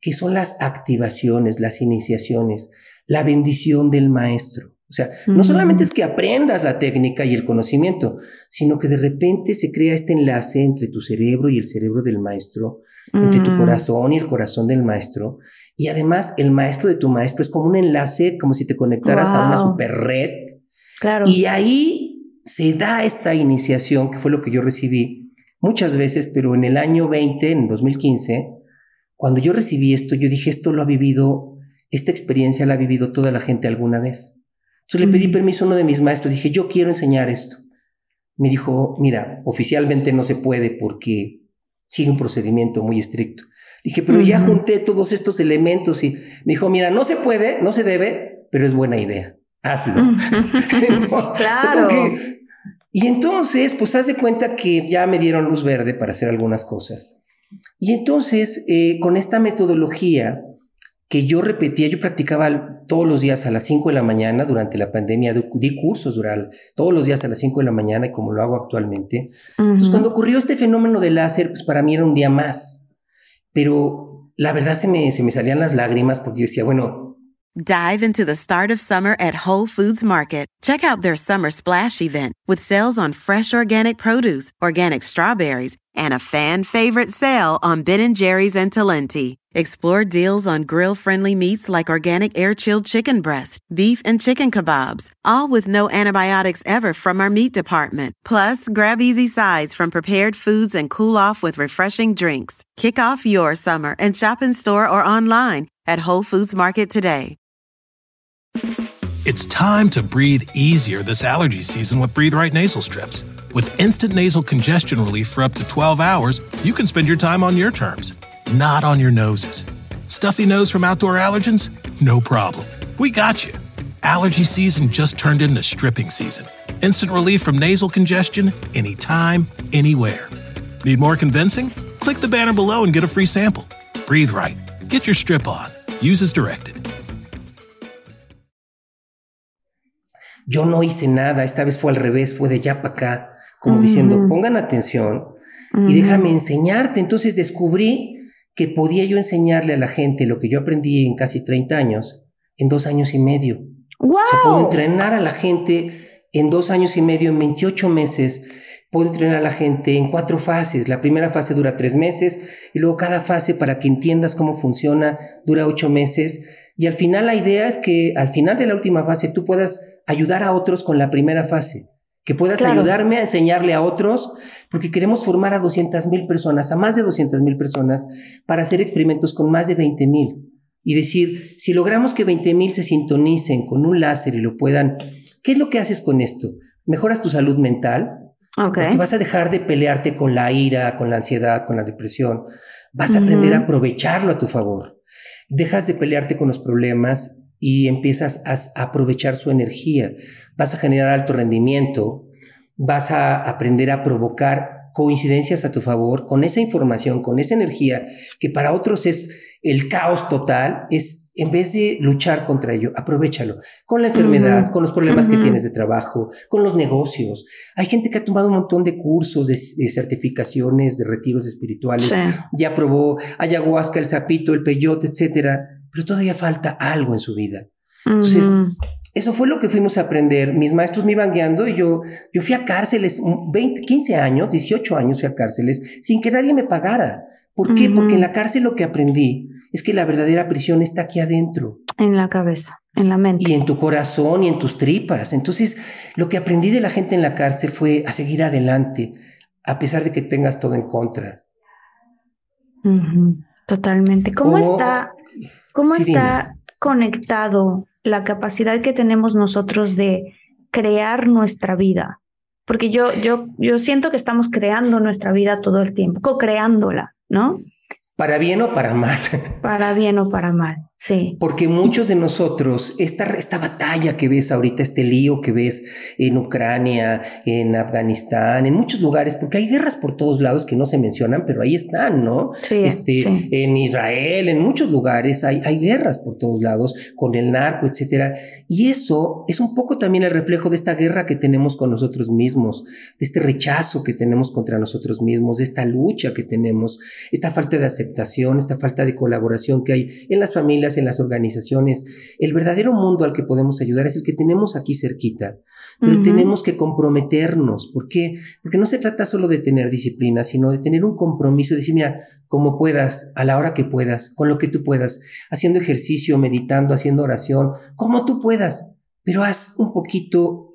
que son las activaciones, las iniciaciones la bendición del maestro. O sea, no solamente es que aprendas la técnica y el conocimiento, sino que de repente se crea este enlace entre tu cerebro y el cerebro del maestro, entre tu corazón y el corazón del maestro. Y además el maestro de tu maestro es como un enlace, como si te conectaras a una super red. Claro. Y ahí se da esta iniciación, que fue lo que yo recibí muchas veces, pero en el año 20, en 2015, cuando yo recibí esto, yo dije, esto lo ha vivido esta experiencia la ha vivido toda la gente alguna vez. Entonces le pedí permiso a uno de mis maestros, dije, yo quiero enseñar esto. Me dijo, mira, oficialmente no se puede porque sigue un procedimiento muy estricto. Dije, pero ya junté todos estos elementos y me dijo, mira, no se puede, no se debe, pero es buena idea, hazlo. claro. y entonces, pues haz de cuenta que ya me dieron luz verde para hacer algunas cosas. Y entonces, eh, con esta metodología, que yo repetía, yo practicaba todos los días a las 5 de la mañana durante la pandemia, di cursos durante, todos los días a las 5 de la mañana, y como lo hago actualmente. Entonces, cuando ocurrió este fenómeno del láser, pues para mí era un día más. Pero la verdad se me, se me salían las lágrimas porque yo decía, bueno. Dive into the start of summer at Whole Foods Market. Check out their summer splash event with sales on fresh organic produce, organic strawberries, and a fan favorite sale on Ben & Jerry's and Talenti. Explore deals on grill-friendly meats like organic air-chilled chicken breast, beef and chicken kebabs, all with no antibiotics ever from our meat department. Plus, grab easy sides from prepared foods and cool off with refreshing drinks. Kick off your summer and shop in store or online at Whole Foods Market today. It's time to breathe easier this allergy season with Breathe Right nasal strips. With instant nasal congestion relief for up to 12 hours, you can spend your time on your terms, not on your noses. Stuffy nose from outdoor allergens? No problem. We got you. Allergy season just turned into stripping season. Instant relief from nasal congestion anytime, anywhere. Need more convincing? Click the banner below and get a free sample. Breathe right. Get your strip on. Use as directed. Yo no hice nada, esta vez fue al revés, fue de allá para acá, como diciendo, pongan atención y déjame enseñarte. Entonces descubrí que podía yo enseñarle a la gente lo que yo aprendí en casi 30 años, en dos años y medio. ¡Wow! O sea, puedo entrenar a la gente en dos años y medio, en 28 meses, puedo entrenar a la gente en cuatro fases. La primera fase dura tres meses y luego cada fase para que entiendas cómo funciona dura ocho meses. Y al final la idea es que al final de la última fase tú puedas ayudar a otros con la primera fase, que puedas ayudarme a enseñarle a otros, porque queremos formar a 200 mil personas, a más de 200 mil personas, para hacer experimentos con más de 20 mil. Y decir, si logramos que 20 mil se sintonicen con un láser y lo puedan, ¿qué es lo que haces con esto? Mejoras tu salud mental, porque vas a dejar de pelearte con la ira, con la ansiedad, con la depresión. Vas a aprender a aprovecharlo a tu favor. Dejas de pelearte con los problemas y empiezas a, aprovechar su energía. Vas a generar alto rendimiento. Vas a aprender a provocar coincidencias a tu favor con esa información, con esa energía que para otros es el caos total, es en vez de luchar contra ello, aprovechalo. Con la enfermedad, con los problemas que tienes de trabajo, con los negocios. Hay gente que ha tomado un montón de cursos, de, certificaciones, de retiros espirituales. Ya probó ayahuasca, el sapito, el peyote, etcétera, pero todavía falta algo en su vida. Entonces, eso fue lo que fuimos a aprender. Mis maestros me iban guiando y yo, yo fui a cárceles, 20, 15 años, 18 años fui a cárceles, sin que nadie me pagara. ¿Por qué? Porque en la cárcel lo que aprendí es que la verdadera prisión está aquí adentro. En la cabeza, en la mente. Y en tu corazón y en tus tripas. Entonces, lo que aprendí de la gente en la cárcel fue a seguir adelante, a pesar de que tengas todo en contra. Totalmente. ¿Cómo está, cómo está conectado la capacidad que tenemos nosotros de crear nuestra vida? Porque yo, yo, yo siento que estamos creando nuestra vida todo el tiempo, co-creándola, ¿no? Para bien o para mal. Para bien o para mal. Sí. Porque muchos de nosotros, esta, esta batalla que ves ahorita, este lío que ves en Ucrania, en Afganistán, en muchos lugares, porque hay guerras por todos lados que no se mencionan, pero ahí están, ¿no? Sí, este, En Israel, en muchos lugares hay, hay guerras por todos lados, con el narco, etcétera. Y eso es un poco también el reflejo de esta guerra que tenemos con nosotros mismos, de este rechazo que tenemos contra nosotros mismos, de esta lucha que tenemos, esta falta de aceptación, esta falta de colaboración que hay en las familias en las organizaciones. El verdadero mundo al que podemos ayudar es el que tenemos aquí cerquita, pero tenemos que comprometernos. ¿Por qué? Porque no se trata solo de tener disciplina, sino de tener un compromiso, de decir, mira, como puedas, a la hora que puedas, con lo que tú puedas, haciendo ejercicio, meditando, haciendo oración, como tú puedas, pero haz un poquito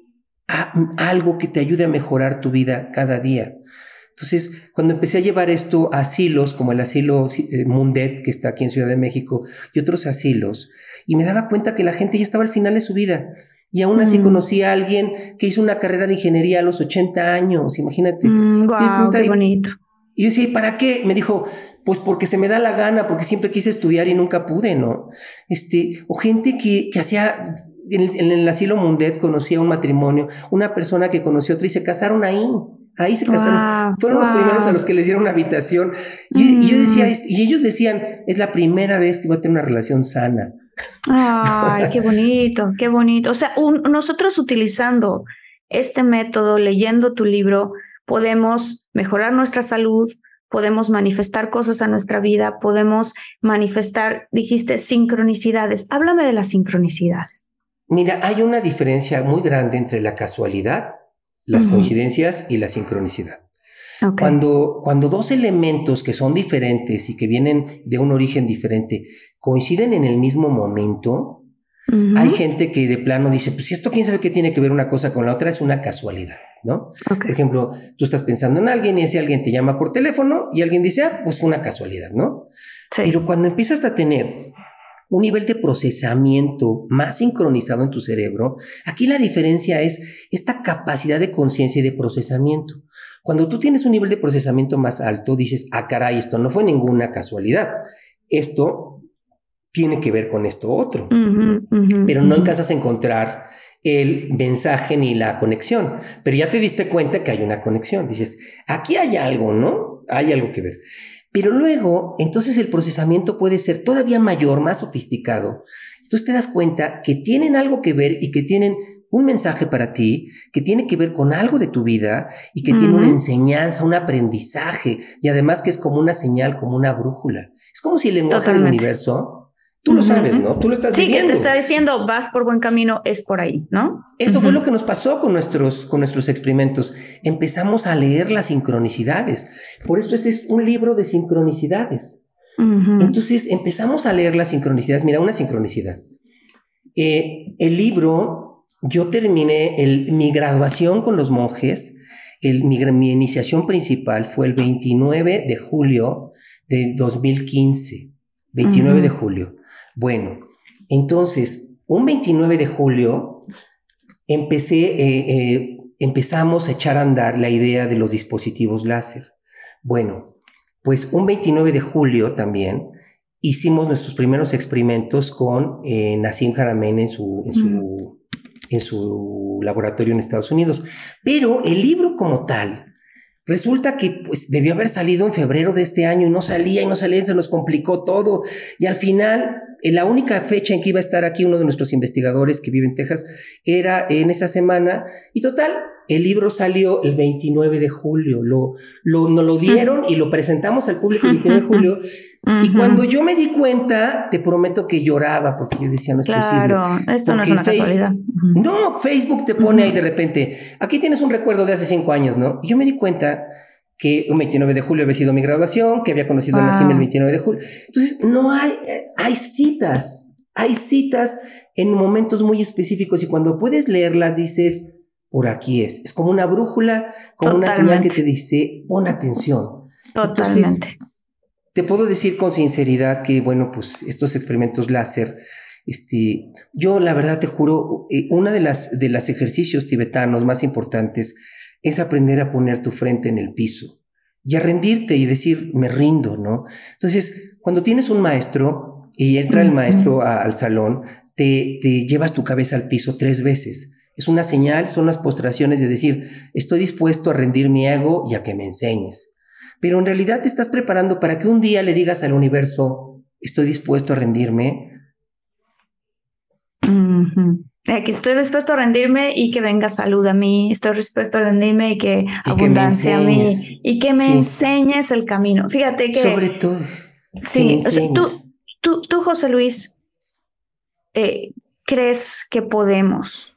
algo que te ayude a mejorar tu vida cada día. Entonces, cuando empecé a llevar esto a asilos, como el asilo eh, Mundet, que está aquí en Ciudad de México, y otros asilos, y me daba cuenta que la gente ya estaba al final de su vida. Y aún así mm. conocí a alguien que hizo una carrera de ingeniería a los 80 años, imagínate. Mm, qué bonito. Y yo decía, ¿para qué? Me dijo, pues porque se me da la gana, porque siempre quise estudiar y nunca pude, ¿no? Este, o gente que, que hacía, en el, en el asilo Mundet conocía un matrimonio, una persona que conoció otra y se casaron ahí. Ahí se casaron. Fueron los primeros a los que les dieron una habitación. Y, yo decía, mm. y ellos decían, es la primera vez que voy a tener una relación sana. Ay, qué bonito, qué bonito. O sea, nosotros utilizando este método, leyendo tu libro, podemos mejorar nuestra salud, podemos manifestar cosas a nuestra vida, podemos manifestar, dijiste, sincronicidades. Háblame de las sincronicidades. Mira, hay una diferencia muy grande entre la casualidad las coincidencias y la sincronicidad. Cuando, cuando dos elementos que son diferentes y que vienen de un origen diferente coinciden en el mismo momento, hay gente que de plano dice, pues si esto quién sabe qué tiene que ver una cosa con la otra, es una casualidad, ¿no? Por ejemplo, tú estás pensando en alguien y ese alguien te llama por teléfono y alguien dice, ah, pues una casualidad, ¿no? Pero cuando empiezas a tener un nivel de procesamiento más sincronizado en tu cerebro, aquí la diferencia es esta capacidad de conciencia y de procesamiento. Cuando tú tienes un nivel de procesamiento más alto, dices, ah, caray, esto no fue ninguna casualidad. Esto tiene que ver con esto otro. pero no alcanzas a encontrar el mensaje ni la conexión. Pero ya te diste cuenta que hay una conexión. Dices, aquí hay algo, ¿no? Hay algo que ver. Pero luego, entonces el procesamiento puede ser todavía mayor, más sofisticado. Entonces te das cuenta que tienen algo que ver y que tienen un mensaje para ti, que tiene que ver con algo de tu vida y que tiene una enseñanza, un aprendizaje y además que es como una señal, como una brújula. Es como si el lenguaje del universo Tú lo sabes, ¿no? Tú lo estás sí, viviendo. Sí, que te está diciendo, vas por buen camino, es por ahí, ¿no? Eso fue lo que nos pasó con nuestros, con nuestros experimentos. Empezamos a leer las sincronicidades. Por eso este es un libro de sincronicidades. Entonces empezamos a leer las sincronicidades. Mira, una sincronicidad. Eh, el libro, yo terminé mi graduación con los monjes, mi, mi, iniciación principal fue el 29 de julio de 2015. 29 de julio. Bueno, entonces, un 29 de julio empecé, eh, eh, empezamos a echar a andar la idea de los dispositivos láser. Bueno, pues un 29 de julio también hicimos nuestros primeros experimentos con eh, Nassim Haramein en su, en, su, en su laboratorio en Estados Unidos. Pero el libro como tal, Resulta que pues debió haber salido en febrero de este año y no salía y no salía, se nos complicó todo. Y al final, la única fecha en que iba a estar aquí uno de nuestros investigadores que vive en Texas era en esa semana. Y total, el libro salió el 29 de julio. Lo, lo, nos lo dieron y lo presentamos al público el 29 de julio. Y cuando yo me di cuenta, te prometo que lloraba porque yo decía, no es posible. Claro, esto no es una casualidad. No, Facebook te pone ahí de repente, aquí tienes un recuerdo de hace cinco años, ¿no? Y yo me di cuenta que el 29 de julio había sido mi graduación, que había conocido a Nassim el 29 de julio. Entonces, no hay, hay citas, hay citas en momentos muy específicos y cuando puedes leerlas dices, por aquí es. Es como una brújula, como una señal que te dice, pon atención. Totalmente te puedo decir con sinceridad que, bueno, pues estos experimentos láser, este, yo la verdad te juro, eh, una de las, de los ejercicios tibetanos más importantes es aprender a poner tu frente en el piso y a rendirte y decir, me rindo, ¿no? Entonces, cuando tienes un maestro y entra el maestro al salón, te, te llevas tu cabeza al piso tres veces. Es una señal, son las postraciones de decir, estoy dispuesto a rendir mi ego y a que me enseñes pero en realidad te estás preparando para que un día le digas al universo, estoy dispuesto a rendirme. Que estoy dispuesto a rendirme y que venga salud a mí, estoy dispuesto a rendirme y que abundancia a mí y que me enseñes el camino. Fíjate que... Sobre todo. Sí, tú, tú, tú, José Luis, eh, ¿crees que podemos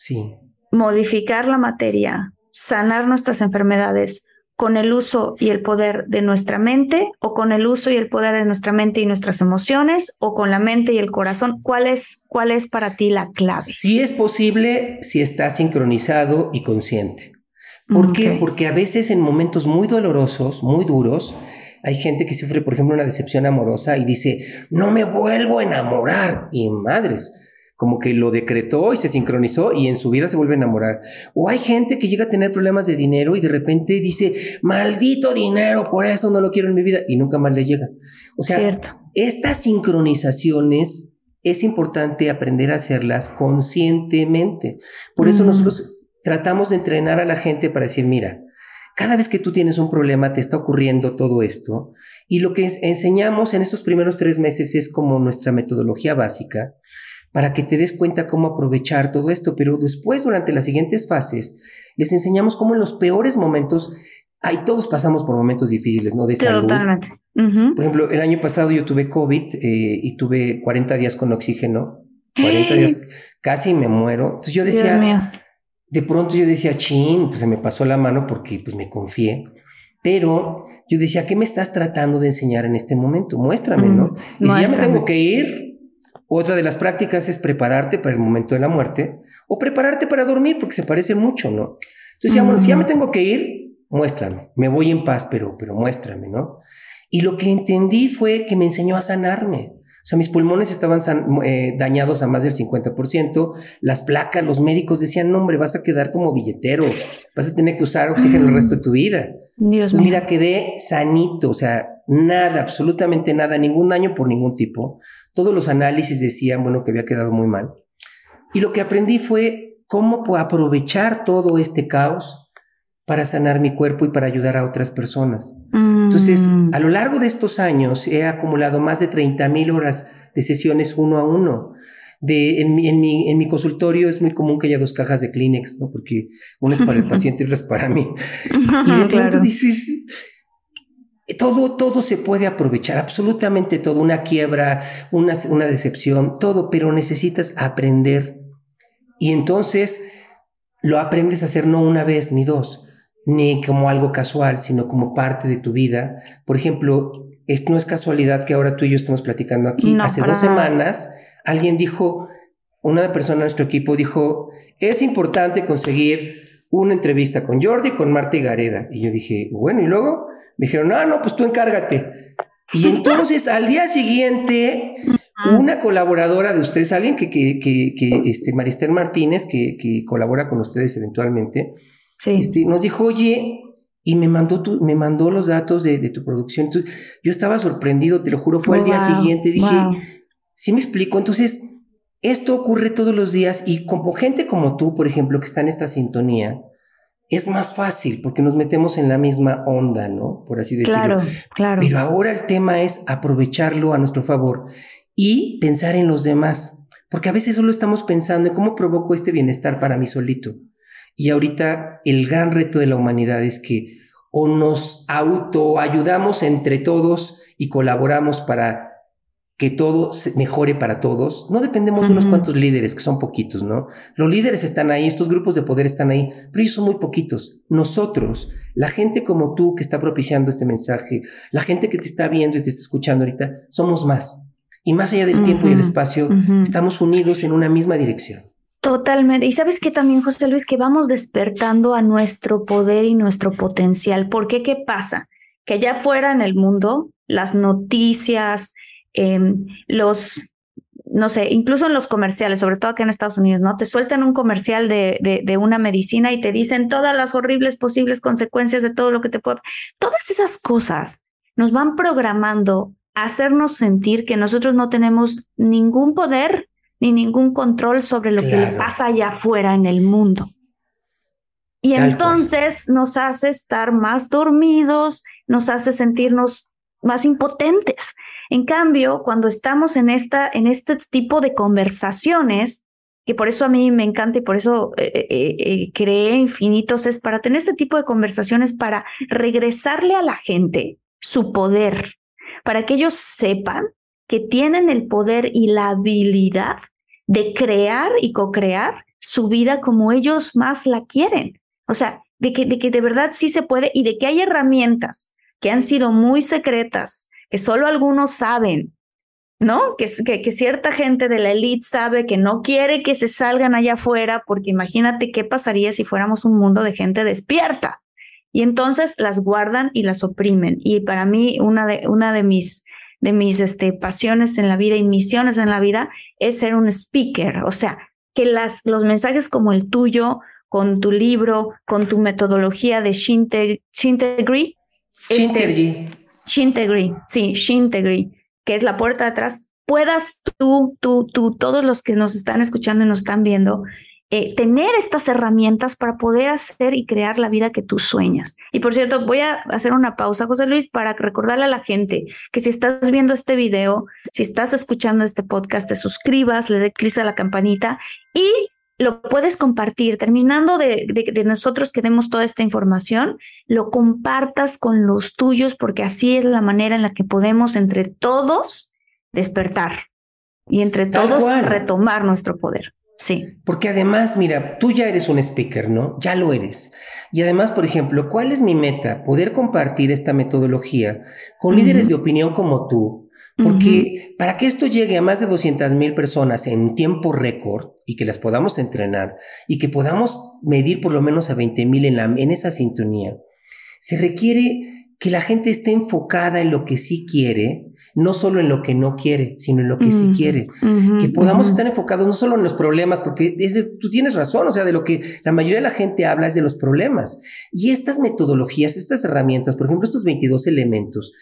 sí. modificar la materia, sanar nuestras enfermedades con el uso y el poder de nuestra mente o con el uso y el poder de nuestra mente y nuestras emociones o con la mente y el corazón? ¿Cuál es, cuál es para ti la clave? Sí es posible si estás sincronizado y consciente. ¿Por qué? Porque a veces en momentos muy dolorosos, muy duros, hay gente que sufre, por ejemplo, una decepción amorosa y dice, no me vuelvo a enamorar. Y madres, como que lo decretó y se sincronizó y en su vida se vuelve a enamorar. O hay gente que llega a tener problemas de dinero y de repente dice, maldito dinero, por eso no lo quiero en mi vida y nunca más le llega. O sea, estas sincronizaciones es importante aprender a hacerlas conscientemente. Por eso nosotros tratamos de entrenar a la gente para decir, mira, cada vez que tú tienes un problema te está ocurriendo todo esto y lo que enseñamos en estos primeros tres meses es como nuestra metodología básica para que te des cuenta cómo aprovechar todo esto, pero después durante las siguientes fases les enseñamos cómo en los peores momentos, ahí todos pasamos por momentos difíciles, ¿no? De salud. Totalmente. Por ejemplo, el año pasado yo tuve COVID eh, y tuve 40 días con oxígeno, 40 días, casi me muero. Entonces yo decía, de pronto yo decía, chin, pues se me pasó la mano porque pues me confié, pero yo decía, ¿qué me estás tratando de enseñar en este momento? Muéstrame, ¿no? Y si ya me tengo que ir, otra de las prácticas es prepararte para el momento de la muerte o prepararte para dormir, porque se parece mucho, ¿no? Entonces, ya, bueno, si ya me tengo que ir, muéstrame, me voy en paz, pero, pero muéstrame, ¿no? Y lo que entendí fue que me enseñó a sanarme. O sea, mis pulmones estaban eh, dañados a más del 50%, las placas, los médicos decían, no, hombre, vas a quedar como billetero, vas a tener que usar oxígeno el resto de tu vida. Dios pues Mira, quedé sanito, o sea, nada, absolutamente nada, ningún daño por ningún tipo. Todos los análisis decían, bueno, que había quedado muy mal. Y lo que aprendí fue cómo aprovechar todo este caos para sanar mi cuerpo y para ayudar a otras personas. Entonces, mm. a lo largo de estos años he acumulado más de 30 mil horas de sesiones uno a uno. De, en, mi, en, mi, en, mi, consultorio es muy común que haya dos cajas de Kleenex, ¿no? Porque una es para el paciente y otra es para mí. Y de pronto dices, todo, todo se puede aprovechar, absolutamente todo, una quiebra, una, una decepción, todo, pero necesitas aprender. Y entonces lo aprendes a hacer no una vez ni dos, ni como algo casual, sino como parte de tu vida. Por ejemplo, esto no es casualidad que ahora tú y yo estemos platicando aquí. Hace dos semanas alguien dijo, una persona de nuestro equipo dijo, es importante conseguir una entrevista con Jordi, con Marta y Gareda. Y yo dije, bueno, y luego me dijeron, no, no, pues tú encárgate. Y entonces al día siguiente, una colaboradora de ustedes, alguien que, que, que, que este, Maristén Martínez, que, que colabora con ustedes eventualmente, este, nos dijo, oye, y me mandó, tu, me mandó los datos de, tu producción. Entonces, yo estaba sorprendido, te lo juro, fue al día siguiente. Dije, sí me explico. Entonces, esto ocurre todos los días y como gente como tú, por ejemplo, que está en esta sintonía, es más fácil porque nos metemos en la misma onda, ¿no? Por así decirlo. Claro, claro. Pero ahora el tema es aprovecharlo a nuestro favor y pensar en los demás, porque a veces solo estamos pensando en cómo provoco este bienestar para mí solito. Y ahorita el gran reto de la humanidad es que o nos autoayudamos entre todos y colaboramos para que todo se mejore para todos. No dependemos de unos cuantos líderes, que son poquitos, ¿no? Los líderes están ahí, estos grupos de poder están ahí, pero ellos son muy poquitos. Nosotros, la gente como tú que está propiciando este mensaje, la gente que te está viendo y te está escuchando ahorita, somos más. Y más allá del tiempo y el espacio, estamos unidos en una misma dirección. Totalmente. Y sabes que también, José Luis, que vamos despertando a nuestro poder y nuestro potencial. ¿Por qué? ¿Qué pasa? Que allá afuera en el mundo, las noticias, Em, los, no sé, incluso en los comerciales, sobre todo acá en Estados Unidos, ¿no? Te sueltan un comercial de, de, de, una medicina y te dicen todas las horribles posibles consecuencias de todo lo que te puede. Todas esas cosas nos van programando a hacernos sentir que nosotros no tenemos ningún poder ni ningún control sobre lo que le pasa allá afuera en el mundo. Y entonces nos hace estar más dormidos, nos hace sentirnos más impotentes. En cambio, cuando estamos en, esta, en este tipo de conversaciones, que por eso a mí me encanta y por eso eh, eh, eh, creé Infinitos, es para tener este tipo de conversaciones, para regresarle a la gente su poder, para que ellos sepan que tienen el poder y la habilidad de crear y co-crear su vida como ellos más la quieren. O sea, de que, de que de verdad sí se puede y de que hay herramientas que han sido muy secretas que solo algunos saben, ¿no? Que, que, cierta gente de la élite sabe que no quiere que se salgan allá afuera, porque imagínate qué pasaría si fuéramos un mundo de gente despierta. Y entonces las guardan y las oprimen. Y para mí, una de, una de mis, de mis este, pasiones en la vida y misiones en la vida es ser un speaker. O sea, que las, los mensajes como el tuyo, con tu libro, con tu metodología de Shintegri, Shintegri, este, Shintegri, sí, Shintegri, que es la puerta de atrás, puedas tú, tú, tú, todos los que nos están escuchando y nos están viendo, eh, tener estas herramientas para poder hacer y crear la vida que tú sueñas. Y por cierto, voy a hacer una pausa, José Luis, para recordarle a la gente que si estás viendo este video, si estás escuchando este podcast, te suscribas, le des clic a la campanita y lo puedes compartir. Terminando de, nosotros que demos toda esta información, lo compartas con los tuyos porque así es la manera en la que podemos entre todos despertar y entre todos retomar nuestro poder. Sí. Porque además, mira, tú ya eres un speaker, ¿no? Ya lo eres. Y además, por ejemplo, ¿cuál es mi meta? Poder compartir esta metodología con líderes de opinión como tú, porque para que esto llegue a más de 200 mil personas en tiempo récord y que las podamos entrenar y que podamos medir por lo menos a 20 mil en, en esa sintonía, se requiere que la gente esté enfocada en lo que sí quiere, no solo en lo que no quiere, sino en lo que sí quiere. que podamos estar enfocados no solo en los problemas, porque tú tienes razón, o sea, de lo que la mayoría de la gente habla es de los problemas. Y estas metodologías, estas herramientas, por ejemplo, estos 22 elementos,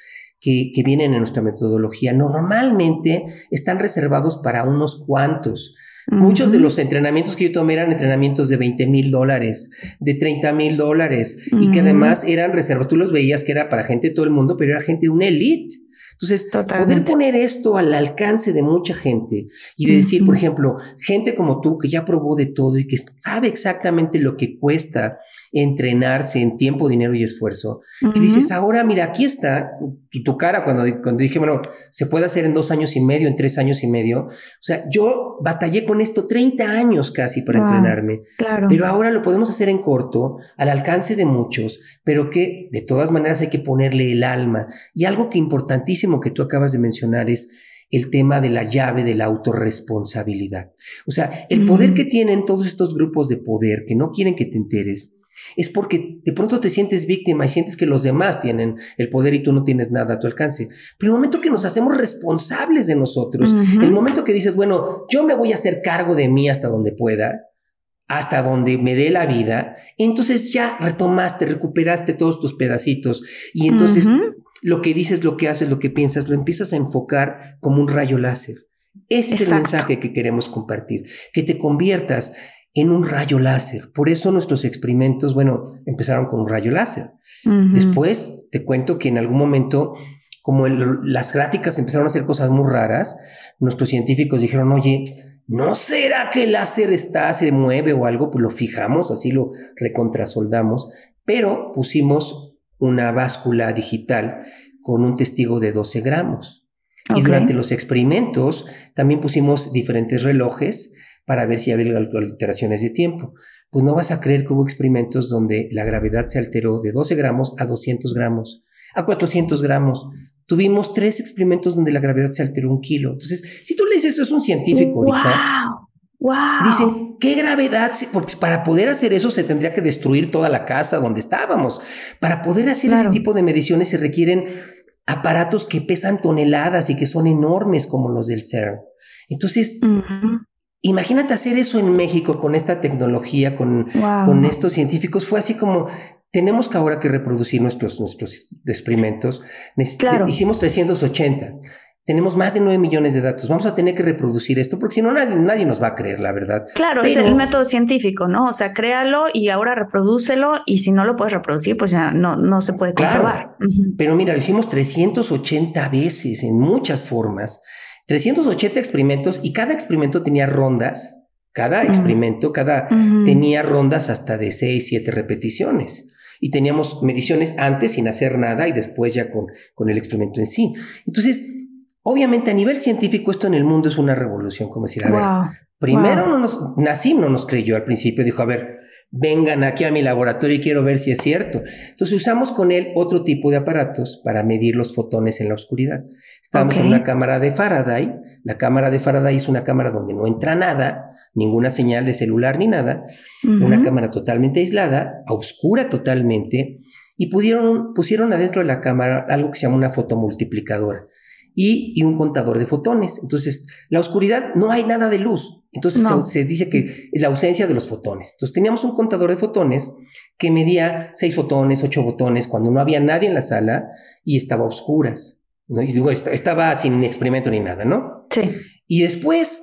que, vienen en nuestra metodología normalmente están reservados para unos cuantos. Muchos de los entrenamientos que yo tomé eran entrenamientos de 20 mil dólares, de 30 mil dólares, y que además eran reservados. Tú los veías que era para gente de todo el mundo, pero era gente de una elite. Entonces, poder poner esto al alcance de mucha gente y de decir, por ejemplo, gente como tú que ya probó de todo y que sabe exactamente lo que cuesta entrenarse en tiempo, dinero y esfuerzo. Y dices, ahora mira, aquí está tu, cara cuando, cuando dije, bueno, se puede hacer en dos años y medio, en tres años y medio. O sea, yo batallé con esto 30 años casi para entrenarme. Claro. Pero ahora lo podemos hacer en corto, al alcance de muchos, pero que de todas maneras hay que ponerle el alma. Y algo que importantísimo que tú acabas de mencionar es el tema de la llave de la autorresponsabilidad. O sea, el poder que tienen todos estos grupos de poder que no quieren que te enteres, es porque de pronto te sientes víctima y sientes que los demás tienen el poder y tú no tienes nada a tu alcance. Pero el momento que nos hacemos responsables de nosotros, el momento que dices, bueno, yo me voy a hacer cargo de mí hasta donde pueda, hasta donde me dé la vida, entonces ya retomaste, recuperaste todos tus pedacitos y entonces lo que dices, lo que haces, lo que piensas, lo empiezas a enfocar como un rayo láser. Ese es el mensaje que queremos compartir, que te conviertas en un rayo láser. Por eso nuestros experimentos, bueno, empezaron con un rayo láser. Después te cuento que en algún momento, como las gráficas empezaron a hacer cosas muy raras, nuestros científicos dijeron, oye, ¿no será que el láser está, se mueve o algo? Pues lo fijamos, así lo recontrasoldamos, pero pusimos una báscula digital con un testigo de 12 gramos. Y durante los experimentos también pusimos diferentes relojes para ver si había alteraciones de tiempo. Pues no vas a creer que hubo experimentos donde la gravedad se alteró de 12 gramos a 200 gramos, a 400 gramos. Tuvimos tres experimentos donde la gravedad se alteró un kilo. Entonces, si tú le dices eso es un científico ahorita, wow. dicen, ¿qué gravedad? Porque para poder hacer eso se tendría que destruir toda la casa donde estábamos. Para poder hacer ese tipo de mediciones se requieren aparatos que pesan toneladas y que son enormes como los del CERN. Entonces, Imagínate hacer eso en México con esta tecnología, con, con estos científicos. Fue así como, tenemos que ahora que reproducir nuestros, nuestros experimentos. Hicimos 380. Tenemos más de 9 millones de datos. Vamos a tener que reproducir esto porque si no nadie, nadie, nos va a creer, la verdad. Claro, es el método científico, ¿no? O sea, créalo y ahora reprodúcelo y si no lo puedes reproducir, pues ya no, no se puede comprobar. Pero mira, lo hicimos 380 veces en muchas formas 380 experimentos y cada experimento tenía rondas, cada experimento, cada tenía rondas hasta de 6, 7 repeticiones. Y teníamos mediciones antes sin hacer nada y después ya con, con el experimento en sí. Entonces, obviamente a nivel científico esto en el mundo es una revolución, como decir, a ver, primero no nos, Nassim no nos creyó al principio, dijo, a ver, vengan aquí a mi laboratorio y quiero ver si es cierto. Entonces usamos con él otro tipo de aparatos para medir los fotones en la oscuridad. Estábamos en una cámara de Faraday. La cámara de Faraday es una cámara donde no entra nada, ninguna señal de celular ni nada. Una cámara totalmente aislada, a oscura totalmente. Y pudieron, pusieron adentro de la cámara algo que se llama una fotomultiplicadora y, y un contador de fotones. Entonces, la oscuridad no hay nada de luz. Entonces se, dice que es la ausencia de los fotones. Entonces teníamos un contador de fotones que medía seis fotones, ocho fotones, cuando no había nadie en la sala y estaba a oscuras. ¿no? Y digo, estaba sin experimento ni nada, ¿no? Sí. Y después,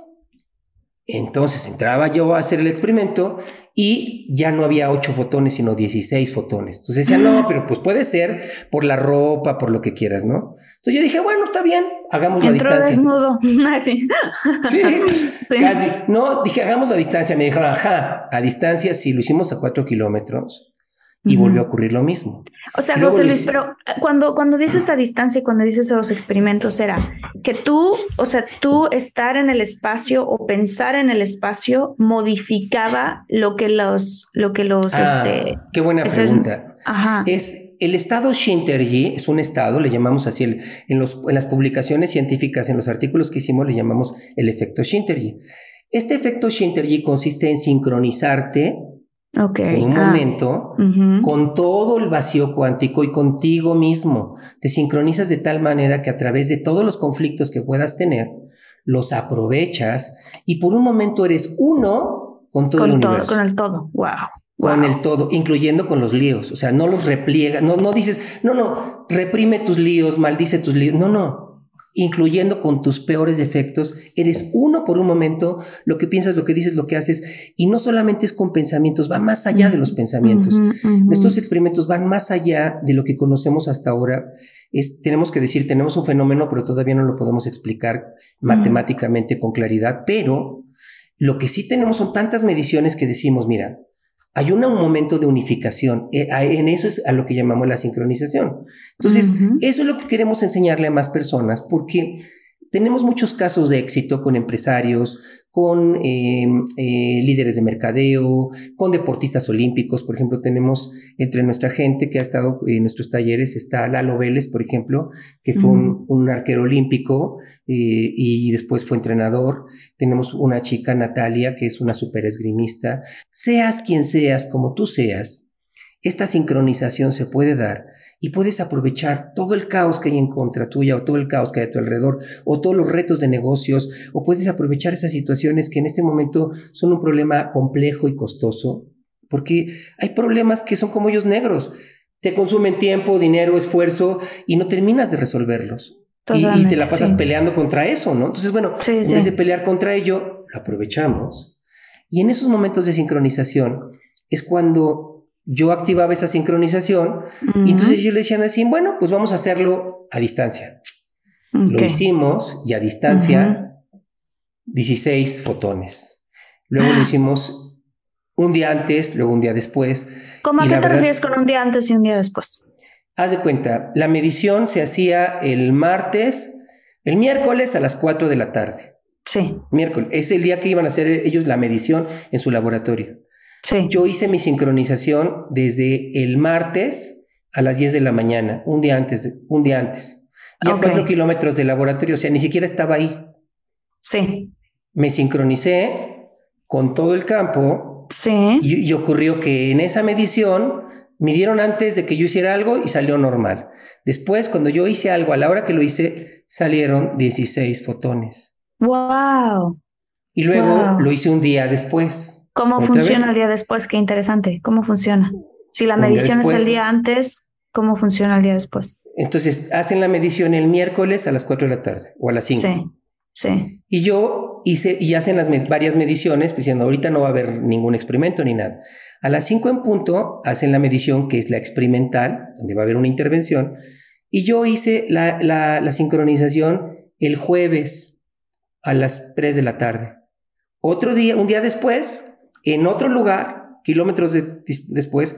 entonces entraba yo a hacer el experimento y ya no había 8 fotones, sino 16 fotones. Entonces decía, no, pero pues puede ser por la ropa, por lo que quieras, ¿no? Entonces yo dije, bueno, está bien, hagamos la distancia. desnudo, así. Sí, sí, casi. No, dije, hagamos la distancia. Me dijeron, ajá, a distancia, si lo hicimos a 4 kilómetros, y volvió a ocurrir lo mismo. O sea, José Luis, pero eh, cuando, cuando dices a distancia y cuando dices a los experimentos, era que tú, o sea, tú estar en el espacio o pensar en el espacio modificaba lo que los, lo que los, ah, este... Qué buena pregunta. ajá. Es el estado Shinterji, es un estado, le llamamos así, en, los, en las publicaciones científicas, en los artículos que hicimos, le llamamos el efecto Shinterji. Este efecto Shinterji consiste en sincronizarte Okay. un ah, momento con todo el vacío cuántico y contigo mismo. Te sincronizas de tal manera que a través de todos los conflictos que puedas tener, los aprovechas y por un momento eres uno con todo el universo. con el todo, wow. Con el todo, incluyendo con los líos. O sea, no los repliega, no, no dices, no, no, reprime tus líos, maldice tus líos. No, no incluyendo con tus peores defectos, eres uno por un momento, lo que piensas, lo que dices, lo que haces, y no solamente es con pensamientos, va más allá de los pensamientos. Estos experimentos van más allá de lo que conocemos hasta ahora. Es, tenemos que decir, tenemos un fenómeno, pero todavía no lo podemos explicar matemáticamente con claridad, pero lo que sí tenemos son tantas mediciones que decimos, mira, hay un momento de unificación. Eh, en eso es a lo que llamamos la sincronización. Entonces, eso es lo que queremos enseñarle a más personas porque tenemos muchos casos de éxito con empresarios, con em, eh, líderes de mercadeo, con deportistas olímpicos. Por ejemplo, tenemos entre nuestra gente que ha estado en nuestros talleres, está Lalo Vélez, por ejemplo, que fue un, arquero olímpico eh, y después fue entrenador. Tenemos una chica, Natalia, que es una super esgrimista. Seas quien seas, como tú seas, esta sincronización se puede dar y puedes aprovechar todo el caos que hay en contra tuya o todo el caos que hay a tu alrededor o todos los retos de negocios o puedes aprovechar esas situaciones que en este momento son un problema complejo y costoso porque hay problemas que son como ellos negros. Te consumen tiempo, dinero, esfuerzo y no terminas de resolverlos. Y, te la pasas peleando contra eso, ¿no? Entonces, bueno, en vez de pelear contra ello, lo aprovechamos. Y en esos momentos de sincronización es cuando yo activaba esa sincronización y entonces yo le decían así, bueno, pues vamos a hacerlo a distancia. Lo hicimos y a distancia 16 fotones. Luego lo ah. hicimos un día antes, luego un día después. ¿Cómo a qué te refieres con un día antes y un día después? Haz de cuenta, la medición se hacía el martes, el miércoles a las 4 de la tarde. Sí. Miércoles, es el día que iban a hacer ellos la medición en su laboratorio. Yo hice mi sincronización desde el martes a las 10 de la mañana, un día antes, un día antes. Y a cuatro kilómetros del laboratorio, o sea, ni siquiera estaba ahí. Sí. Me sincronicé con todo el campo. Sí. Y, y ocurrió que en esa medición midieron antes de que yo hiciera algo y salió normal. Después, cuando yo hice algo, a la hora que lo hice, salieron 16 fotones. ¡Wow! Y luego lo hice un día después. ¿Cómo funciona el día después? Qué interesante. ¿Cómo funciona? Si la medición es el día antes, ¿cómo funciona el día después? Entonces, hacen la medición el miércoles a las 4 de la tarde o a las 5. Sí, sí. Y yo hice, y hacen las varias mediciones, pues, diciendo, ahorita no va a haber ningún experimento ni nada. A las 5 en punto hacen la medición, que es la experimental, donde va a haber una intervención, y yo hice la, la sincronización el jueves a las 3 de la tarde. Otro día, un día después, en otro lugar, kilómetros de, después,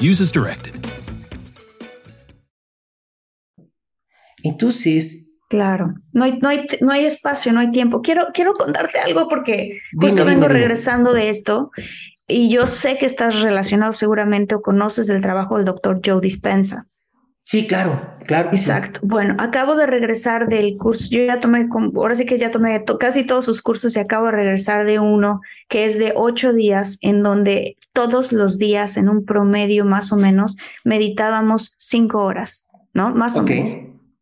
Use as directed. Entonces. Claro, no hay, no hay, no hay espacio, no hay tiempo. Quiero, quiero contarte algo porque justo vengo regresando de esto y yo sé que estás relacionado seguramente o conoces el trabajo del doctor Joe Dispensa. Sí, claro, claro. Exacto. Bueno, acabo de regresar del curso. Yo ya tomé, ahora sí que ya tomé casi todos sus cursos y acabo de regresar de uno que es de ocho días, en donde todos los días, en un promedio más o menos, meditábamos cinco horas, ¿no? Más o menos.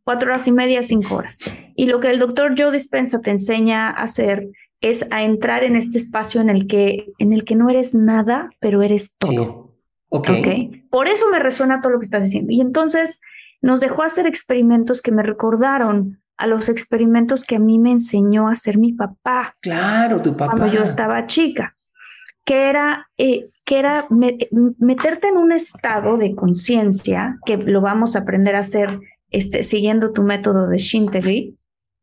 Cuatro horas y media, cinco horas. Y lo que el doctor Joe Dispensa te enseña a hacer es a entrar en este espacio en el que, en el que no eres nada, pero eres todo. Okay. Por eso me resuena todo lo que estás diciendo. Y entonces nos dejó hacer experimentos que me recordaron a los experimentos que a mí me enseñó a hacer mi papá. Claro, tu papá. Cuando yo estaba chica, que era, eh, que era meterte en un estado de conciencia, que lo vamos a aprender a hacer este, siguiendo tu método de Shintevi,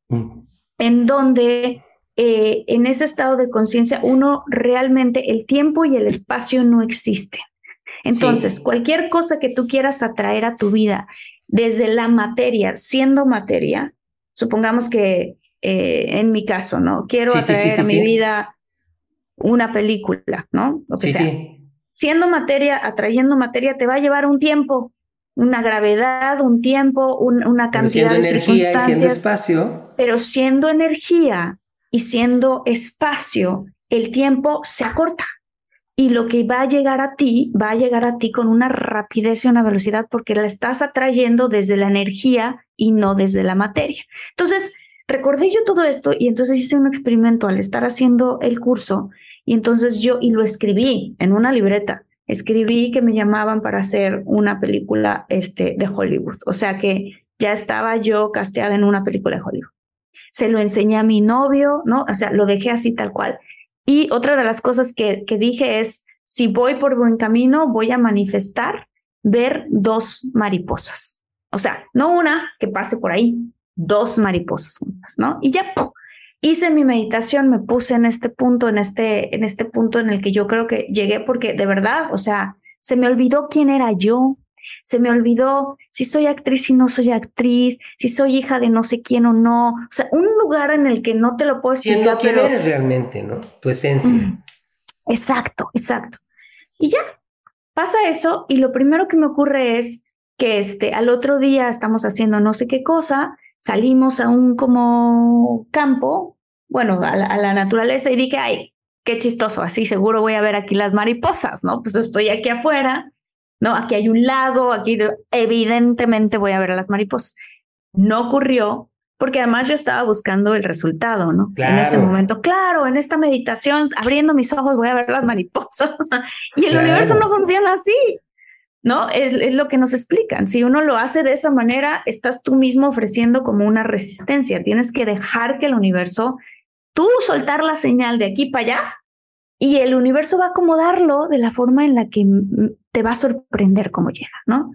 mm. en donde eh, en ese estado de conciencia uno realmente el tiempo y el espacio no existen. Entonces, cualquier cosa que tú quieras atraer a tu vida desde la materia, siendo materia, supongamos que eh, en mi caso, ¿no? Quiero atraer a mi vida una película, ¿no? Lo que sea. siendo materia, atrayendo materia, te va a llevar un tiempo, una gravedad, un tiempo, una cantidad de circunstancias. espacio. Pero siendo energía y siendo espacio, el tiempo se acorta. Y lo que va a llegar a ti, va a llegar a ti con una rapidez y una velocidad porque la estás atrayendo desde la energía y no desde la materia. Entonces, recordé yo todo esto y entonces hice un experimento al estar haciendo el curso y entonces yo, y lo escribí en una libreta, escribí que me llamaban para hacer una película este, de Hollywood. O sea que ya estaba yo casteada en una película de Hollywood. Se lo enseñé a mi novio, ¿no? O sea, lo dejé así tal cual. Y otra de las cosas que, que dije es, si voy por buen camino, voy a manifestar ver dos mariposas. O sea, no una que pase por ahí, dos mariposas juntas, ¿no? Y ya hice mi meditación, me puse en este punto, en este, en este punto en el que yo creo que llegué porque de verdad, o sea, se me olvidó quién era yo, se me olvidó si soy actriz, si no soy actriz, si soy hija de no sé quién o no, o sea, un lugar en el que no te lo puedo explicar. Siendo quién eres realmente, ¿no? Tu esencia. Exacto, exacto. Y ya, pasa eso y lo primero que me ocurre es que este, al otro día estamos haciendo no sé qué cosa salimos a un como campo, bueno, a la, naturaleza y dije, ay, qué chistoso, así seguro voy a ver aquí las mariposas, ¿no? Pues estoy aquí afuera, ¿no? Aquí hay un lago, aquí evidentemente voy a ver a las mariposas. No ocurrió porque además yo estaba buscando el resultado, ¿no? En ese momento, claro, en esta meditación, abriendo mis ojos voy a ver las mariposas. y el universo no funciona así. ¿no? Es, lo que nos explican. Si uno lo hace de esa manera, estás tú mismo ofreciendo como una resistencia. Tienes que dejar que el universo, tú soltar la señal de aquí para allá y el universo va a acomodarlo de la forma en la que te va a sorprender cómo llega, ¿no?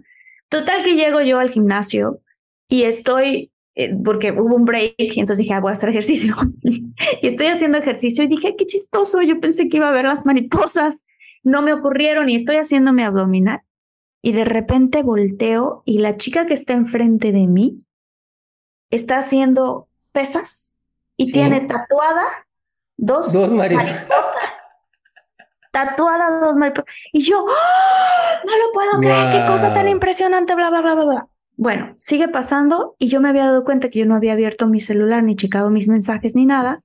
Total que llego yo al gimnasio y estoy, eh, porque hubo un break y entonces dije, ah, voy a hacer ejercicio. y estoy haciendo ejercicio y dije, qué chistoso, yo pensé que iba a ver las mariposas. No me ocurrieron y estoy haciéndome abdominal y de repente volteo y la chica que está enfrente de mí está haciendo pesas y tiene tatuada dos, mariposas. Tatuada dos mariposas. Y yo, ¡Ah! no lo puedo creer, qué cosa tan impresionante, bla, bla, bla, bla, bla. Bueno, sigue pasando y yo me había dado cuenta que yo no había abierto mi celular ni checado mis mensajes ni nada.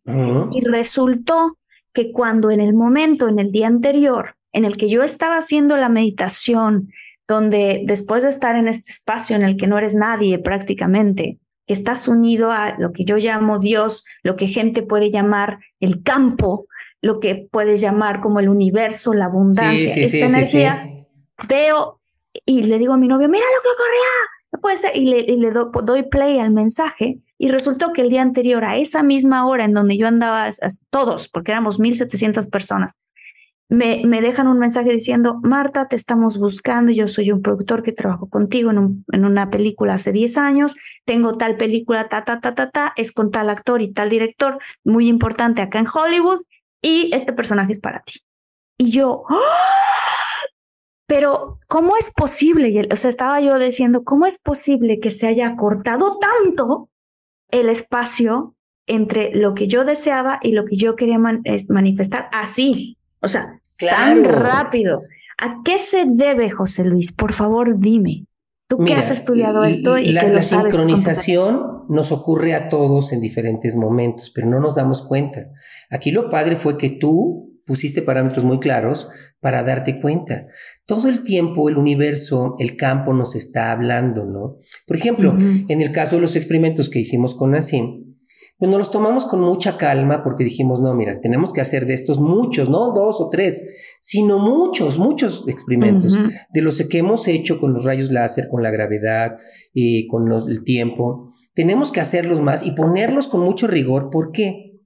Y resultó que cuando en el momento, en el día anterior, en el que yo estaba haciendo la meditación, donde después de estar en este espacio en el que no eres nadie prácticamente, estás unido a lo que yo llamo Dios, lo que gente puede llamar el campo, lo que puedes llamar como el universo, la abundancia, esta energía, veo y le digo a mi novio, mira lo que ocurrió, no puede ser, y le, y le doy play al mensaje. Y resultó que el día anterior, a esa misma hora en donde yo andaba, todos, porque éramos 1.700 personas, me, me, dejan un mensaje diciendo, Marta, te estamos buscando, yo soy un productor que trabajó contigo en, en, una película hace 10 años, tengo tal película, ta, ta, ta, ta, ta, es con tal actor y tal director, muy importante acá en Hollywood, y este personaje es para ti. Y yo, ¡Ah! pero ¿cómo es posible? O sea, estaba yo diciendo, ¿cómo es posible que se haya cortado tanto el espacio entre lo que yo deseaba y lo que yo quería manifestar así? O sea, tan rápido. ¿A qué se debe, José Luis? Por favor, dime. Tú que has estudiado esto y la, que lo la sincronización nos ocurre a todos en diferentes momentos, pero no nos damos cuenta. Aquí lo padre fue que tú pusiste parámetros muy claros para darte cuenta. Todo el tiempo el universo, el campo nos está hablando, ¿no? Por ejemplo, en el caso de los experimentos que hicimos con Nassim, nos los tomamos con mucha calma porque dijimos, no, mira, tenemos que hacer de estos muchos, no dos o tres, sino muchos, muchos experimentos, de los que hemos hecho con los rayos láser, con la gravedad, y con el tiempo. Tenemos que hacerlos más y ponerlos con mucho rigor. ¿Por qué?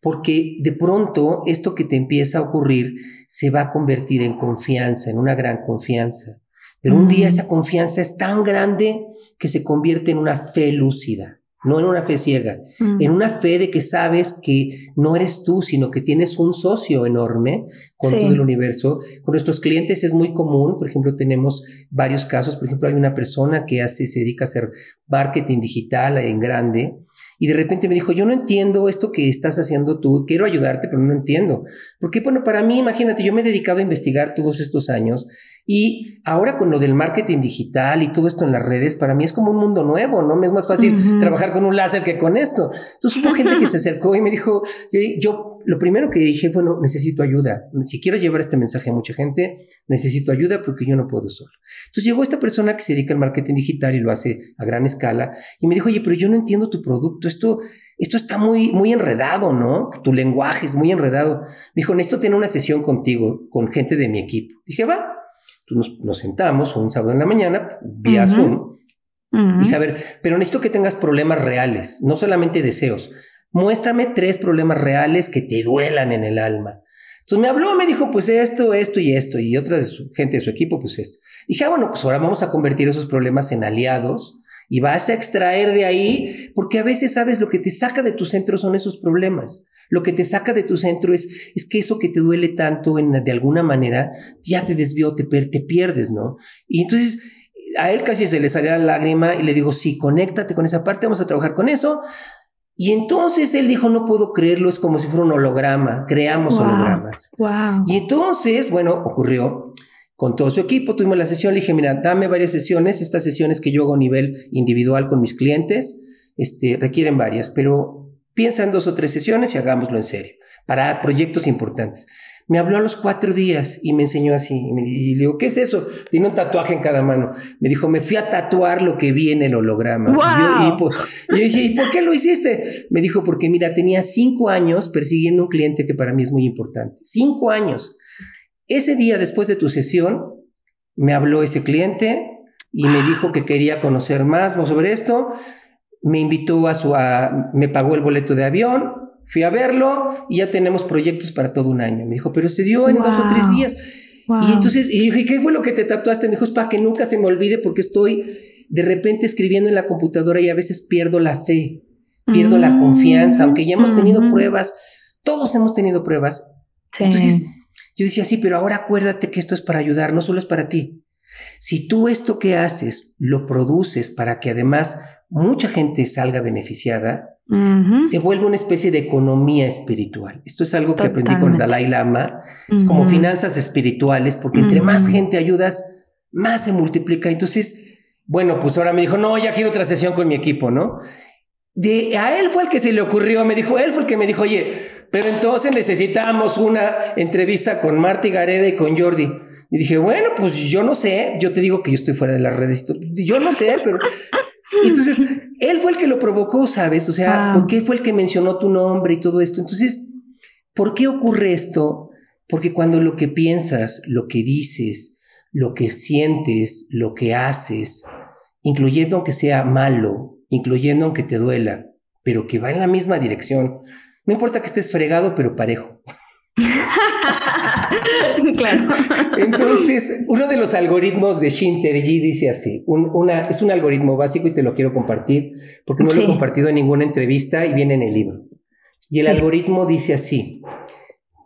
Porque de pronto esto que te empieza a ocurrir se va a convertir en confianza, en una gran confianza. Pero un día esa confianza es tan grande que se convierte en una fe lúcida. No en una fe ciega, Mm. en una fe de que sabes que no eres tú, sino que tienes un socio enorme con Sí. todo el universo. Con nuestros clientes es muy común, por ejemplo, tenemos varios casos, por ejemplo, hay una persona que hace, se dedica a hacer marketing digital en grande y de repente me dijo, yo no entiendo esto que estás haciendo tú, quiero ayudarte, pero no entiendo. Porque, bueno, para mí, imagínate, yo me he dedicado a investigar todos estos años y ahora con lo del marketing digital y todo esto en las redes, para mí es como un mundo nuevo, ¿no? Me es más fácil Ujú. trabajar con un láser que con esto. Entonces hubo gente que se acercó y me dijo, yo, yo lo primero que dije, bueno, necesito ayuda. Si quiero llevar este mensaje a mucha gente, necesito ayuda porque yo no puedo solo. Entonces llegó esta persona que se dedica al marketing digital y lo hace a gran escala y me dijo, oye, pero yo no entiendo tu producto, esto, esto está muy, muy enredado, ¿no? Tu lenguaje es muy enredado. Me dijo, necesito tener una sesión contigo, con gente de mi equipo. Dije, va. Entonces nos, nos sentamos un sábado en la mañana, vía Ujú. Zoom, Mm. Dije, a ver, pero necesito que tengas problemas reales, no solamente deseos. Muéstrame tres problemas reales que te duelan en el alma. Entonces me habló, me dijo, pues esto, esto y esto, y otra de su gente de su equipo, pues esto. Dije, ah, bueno, pues ahora vamos a convertir esos problemas en aliados y vas a extraer de ahí, porque a veces sabes lo que te saca de tu centro son esos problemas. Lo que te saca de tu centro es, es que eso que te duele tanto en, de alguna manera ya te desvió, te, pierdes, ¿no? Y entonces a él casi se le salía la lágrima y le digo, sí, conéctate con esa parte, vamos a trabajar con eso. Y entonces él dijo, no puedo creerlo, es como si fuera un holograma, creamos Wow. hologramas. Wow. Y entonces, bueno, ocurrió con todo su equipo, tuvimos la sesión, le dije, mira, dame varias sesiones, estas sesiones que yo hago a nivel individual con mis clientes, este, requieren varias, pero piensa en dos o tres sesiones y hagámoslo en serio, para proyectos importantes. Me habló a los cuatro días y me enseñó así. Y, me- y le digo, ¿qué es eso? Tiene un tatuaje en cada mano. Me dijo, me fui a tatuar lo que vi en el holograma. Y yo- yo dije, ¿y por qué lo hiciste? Me dijo, porque mira, tenía cinco años persiguiendo un cliente que para mí es muy importante. Cinco años. Ese día después de tu sesión, me habló ese cliente y me dijo que quería conocer más sobre esto. Me invitó a su, a- me pagó el boleto de avión, fui a verlo y ya tenemos proyectos para todo un año. Me dijo, pero se dio en dos o tres Wow. días. Wow. Y entonces, y dije, ¿qué fue lo que te tatuaste? Me dijo, es para que nunca se me olvide porque estoy de repente escribiendo en la computadora y a veces pierdo la fe, pierdo la Mm, confianza, aunque ya hemos tenido ujú. pruebas, todos hemos tenido pruebas. Sí. Entonces, yo decía, sí, pero ahora acuérdate que esto es para ayudar, no solo es para ti. Si tú esto que haces lo produces para que además mucha gente salga beneficiada, se vuelve una especie de economía espiritual. Esto es algo que aprendí con. Dalai Lama, es como finanzas espirituales, porque entre más gente ayudas, más se multiplica. Entonces, bueno, pues ahora me dijo, no, ya quiero otra sesión con mi equipo, ¿no? De, a él fue el que se le ocurrió, me dijo, él fue el que me dijo, oye, pero entonces necesitamos una entrevista con Marty Gareda y con Jordi. Y dije, bueno, pues yo no sé, yo te digo que yo estoy fuera de las redes, yo no sé, pero... Entonces, él fue el que lo provocó, ¿sabes? O sea, Wow. porque él fue el que mencionó tu nombre y todo esto. Entonces, ¿por qué ocurre esto? Porque cuando lo que piensas, lo que dices, lo que sientes, lo que haces, incluyendo aunque sea malo, incluyendo aunque te duela, pero que va en la misma dirección, no importa que estés fregado, pero parejo. claro. Entonces, uno de los algoritmos de Shinterji dice así, un- una, es un algoritmo básico y te lo quiero compartir porque no lo he compartido en ninguna entrevista y viene en el libro. Y el Sí. algoritmo dice así,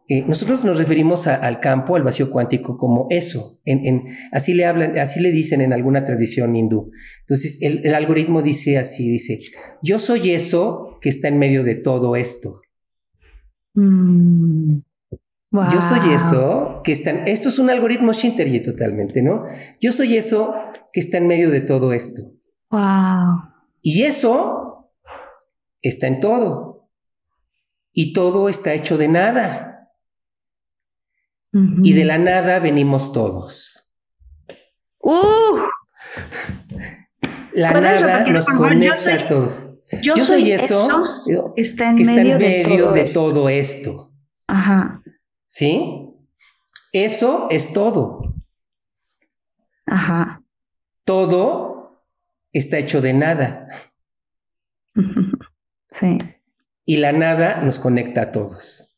eh, nosotros nos referimos a- al campo, al vacío cuántico, como eso, en, en- así le hablan, así le dicen en alguna tradición hindú. Entonces, el, el algoritmo dice así, dice, yo soy eso que está en medio de todo esto. Mm. Yo soy eso que está. en- Esto es un algoritmo Shinterji totalmente, ¿no? Yo soy eso que está en medio de todo esto. Wow. Y eso está en todo. Y todo está hecho de nada. Y de la nada venimos todos. Uh, La ¿Puedes nada nos conecta soy- a todos. Yo, soy eso, que está en que está medio, en medio de, de todo. todo, esto. esto. Ajá. ¿Sí? Eso es todo. Ajá. Todo está hecho de nada. Sí. Y la nada nos conecta a todos.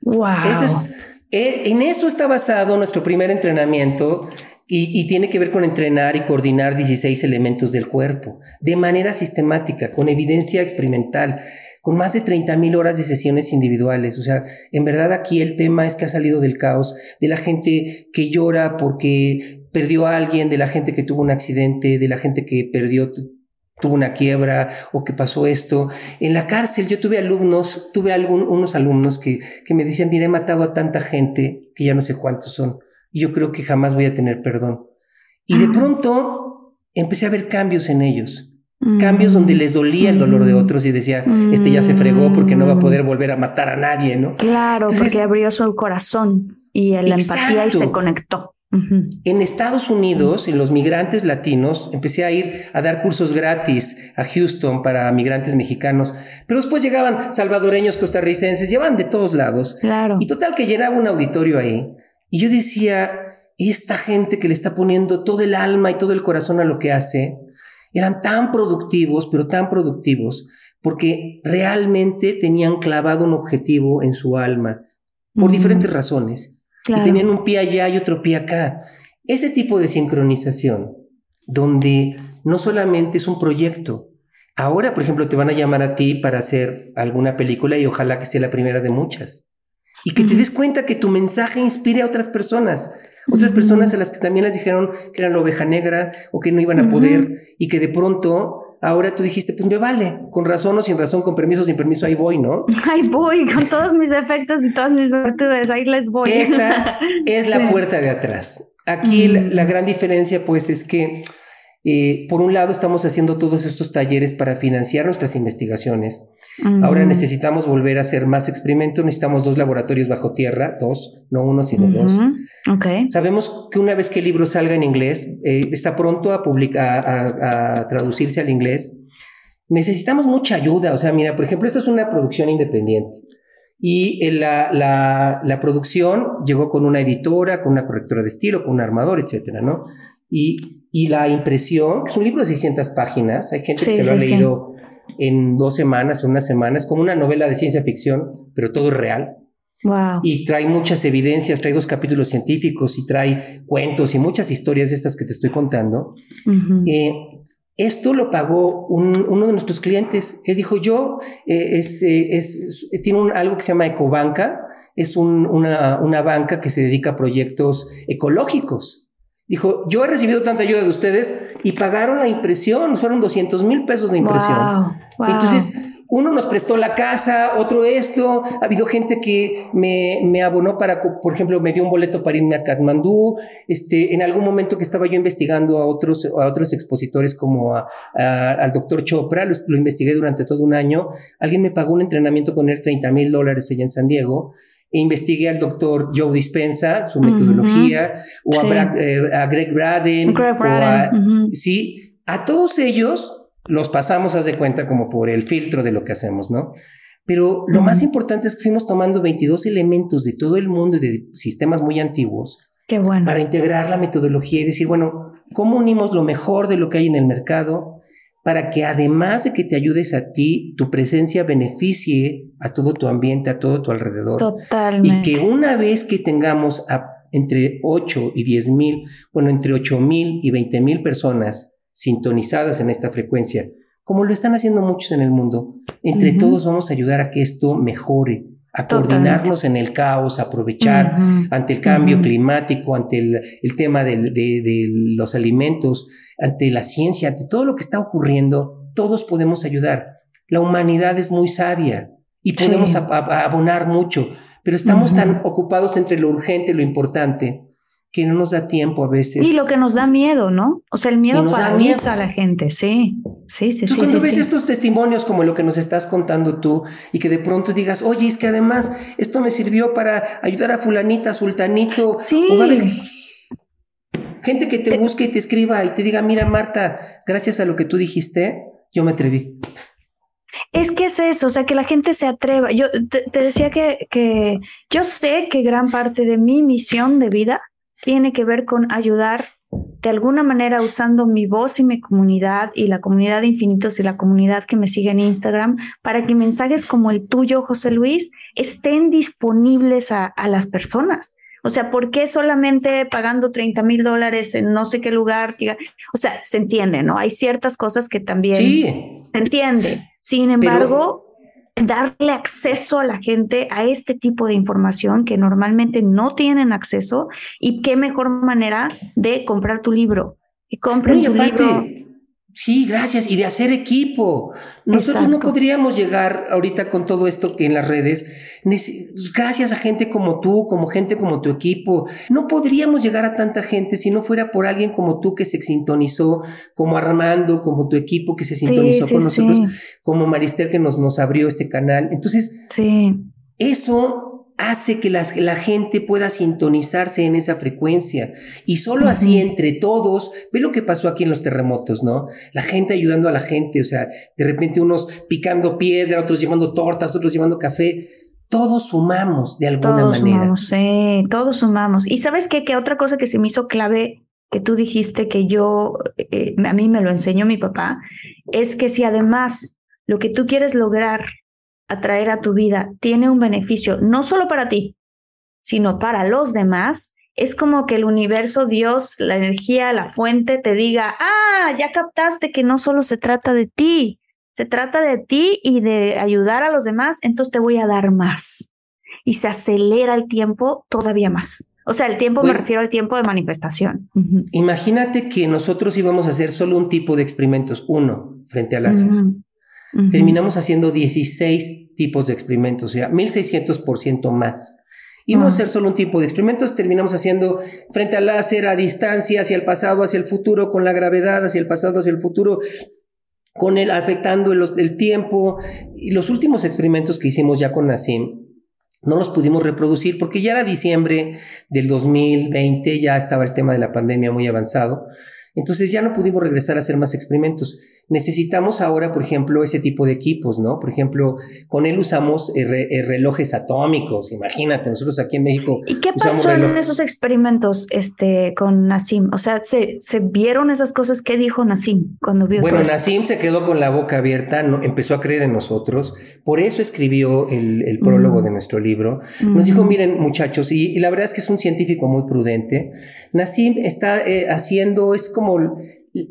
Wow. Eso es- eh, en eso está basado nuestro primer entrenamiento, Y, tiene que ver con entrenar y coordinar 16 elementos del cuerpo de manera sistemática, con evidencia experimental, con más de 30 mil horas de sesiones individuales. O sea, en verdad aquí el tema es que ha salido del caos, de la gente que llora porque perdió a alguien, de la gente que tuvo un accidente, de la gente que perdió tuvo una quiebra o que pasó esto. En la cárcel yo tuve alumnos, tuve algún, unos alumnos que, que me decían, mira, he matado a tanta gente, que ya no sé cuántos son, y yo creo que jamás voy a tener perdón. Y de pronto empecé a ver cambios en ellos. Cambios donde les dolía el dolor de otros y decía, este ya se fregó porque no va a poder volver a matar a nadie, ¿no? Claro, porque abrió su corazón y la empatía y se conectó. En Estados Unidos, en los migrantes latinos, empecé a ir a dar cursos gratis a Houston para migrantes mexicanos, pero después llegaban salvadoreños, costarricenses, llevaban de todos lados. Claro. Y total que llenaba un auditorio ahí. Y yo decía, esta gente que le está poniendo todo el alma y todo el corazón a lo que hace, eran tan productivos, pero tan productivos, porque realmente tenían clavado un objetivo en su alma, por diferentes razones. Y tenían un pie allá y otro pie acá. Ese tipo de sincronización, donde no solamente es un proyecto, ahora, por ejemplo, te van a llamar a ti para hacer alguna película y ojalá que sea la primera de muchas. Y que te des cuenta que tu mensaje inspire a otras personas, otras personas a las que también les dijeron que eran la oveja negra o que no iban a poder y que de pronto ahora tú dijiste, pues me vale, con razón o sin razón, con permiso o sin permiso, ahí voy, ¿no? Ahí voy, con todos mis defectos y todas mis virtudes, ahí les voy. Esa es la puerta de atrás. Aquí la, gran diferencia, pues, es que, eh, por un lado, estamos haciendo todos estos talleres para financiar nuestras investigaciones. Ahora necesitamos volver a hacer más experimentos, necesitamos dos laboratorios bajo tierra, dos, no uno, sino dos. Okay. Sabemos que una vez que el libro salga en inglés, eh, está pronto a, a, a, traducirse al inglés, necesitamos mucha ayuda. O sea, mira, por ejemplo, esta es una producción independiente. Y eh, la, la, la, producción llegó con una editora, con una correctora de estilo, con un armador, etcétera, ¿no? Y, y la impresión, que es un libro de 600 páginas, hay gente que se lo ha leído en dos semanas, o una semana, es como una novela de ciencia ficción, pero todo es real. Y trae muchas evidencias, trae dos capítulos científicos y trae cuentos y muchas historias de estas que te estoy contando. Eh, esto lo pagó uno de nuestros clientes. Él dijo, yo, eh, es, eh, es, tiene algo que se llama Ecobanca, es una, una, banca que se dedica a proyectos ecológicos. Dijo, yo he recibido tanta ayuda de ustedes y pagaron la impresión, fueron 200 mil pesos de impresión. Entonces, uno nos prestó la casa, otro esto, ha habido gente que me, me, abonó para, por ejemplo, me dio un boleto para irme a Katmandú, este, en algún momento que estaba yo investigando a otros, a otros expositores como al doctor Chopra, lo, investigué durante todo un año, alguien me pagó un entrenamiento con él 30 mil dólares allá en San Diego, e investigué al doctor Joe Dispensa, su metodología, o eh, a, Greg Braden, sí, a todos ellos los pasamos, haz de cuenta, como por el filtro de lo que hacemos, ¿no? Pero lo más importante es que fuimos tomando 22 elementos de todo el mundo y de sistemas muy antiguos Qué bueno. para integrar la metodología y decir, bueno, ¿cómo unimos lo mejor de lo que hay en el mercado para que además de que te ayudes a ti, tu presencia beneficie a todo tu ambiente, a todo tu alrededor? Totalmente. Y que una vez que tengamos entre 8 y 10 mil, bueno, entre 8 mil y 20 mil personas sintonizadas en esta frecuencia, como lo están haciendo muchos en el mundo. Entre todos vamos a ayudar a que esto mejore, a coordinarnos en el caos, a aprovechar ante el cambio climático, ante el, tema de, los alimentos, ante la ciencia, ante todo lo que está ocurriendo, todos podemos ayudar. La humanidad es muy sabia y podemos abonar mucho, pero estamos tan ocupados entre lo urgente y lo importante que no nos da tiempo a veces. Y lo que nos da miedo, ¿no? O sea, el miedo paraliza a la gente, sí, sí, sí. Tú sí, cuando ves sí. estos testimonios como lo que nos estás contando tú y que de pronto digas, oye, es que además esto me sirvió para ayudar a fulanita, sultanito. Sí. gente que te busque y te escriba y te diga, mira Marta, gracias a lo que tú dijiste, yo me atreví. Es que es eso, o sea, que la gente se atreva. Yo te, te decía que, que yo sé que gran parte de mi misión de vida tiene que ver con ayudar de alguna manera usando mi voz y mi comunidad y la comunidad de infinitos y la comunidad que me sigue en Instagram para que mensajes como el tuyo, José Luis, estén disponibles a, las personas. O sea, ¿por qué solamente pagando 30 mil dólares en no sé qué lugar? O sea, se entiende, ¿no? Hay ciertas cosas que también se entiende. Sin embargo, darle acceso a la gente a este tipo de información que normalmente no tienen acceso y qué mejor manera de comprar tu libro. Compren tu libro Sí, gracias. Y de hacer equipo. Nosotros no podríamos llegar ahorita con todo esto que en las redes, gracias a gente como tú, como gente como tu equipo. No podríamos llegar a tanta gente si no fuera por alguien como tú que se sintonizó, como Armando, como tu equipo que se sintonizó con nosotros, como Maristel que nos, nos abrió este canal. Entonces, eso hace que la, gente pueda sintonizarse en esa frecuencia. Y solo así entre todos, ve lo que pasó aquí en los terremotos, ¿no? La gente ayudando a la gente, o sea, de repente unos picando piedra, otros llevando tortas, otros llevando café. Todos sumamos de alguna todos manera. Sumamos, sí, todos sumamos. Y sabes qué, que otra cosa que se me hizo clave que tú dijiste que yo, eh, a mí me lo enseñó mi papá, es que si además lo que tú quieres lograr atraer a tu vida tiene un beneficio no solo para ti, sino para los demás, es como que el universo, Dios, la energía, la fuente te diga, ah, ya captaste que no solo se trata de ti, se trata de ti y de ayudar a los demás, entonces te voy a dar más. Y se acelera el tiempo todavía más. O sea, el tiempo me refiero al tiempo de manifestación. Imagínate que nosotros íbamos a hacer solo un tipo de experimentos, uno, frente al terminamos haciendo 16 tipos de experimentos, o sea, 1600% más. Íbamos a hacer solo un tipo de experimentos, terminamos haciendo frente al láser, a distancia, hacia el pasado, hacia el futuro, con la gravedad, hacia el pasado, hacia el futuro, con el afectando el, tiempo. Y los últimos experimentos que hicimos ya con Nassim, no los pudimos reproducir porque ya era diciembre del 2020, ya estaba el tema de la pandemia muy avanzado. Entonces ya no pudimos regresar a hacer más experimentos. Necesitamos ahora, por ejemplo, ese tipo de equipos, ¿no? Por ejemplo, con él usamos eh, eh, relojes atómicos, imagínate, nosotros aquí en México. ¿Y qué pasó en esos experimentos este, con Nassim? O sea, ¿se, ¿se, vieron esas cosas? ¿Qué dijo Nassim cuando vio Bueno, Nassim se quedó con la boca abierta, no, empezó a creer en nosotros, por eso escribió el, prólogo mm. de nuestro libro. Nos dijo, mm. miren muchachos, y, la verdad es que es un científico muy prudente. Nassim está eh, haciendo, es como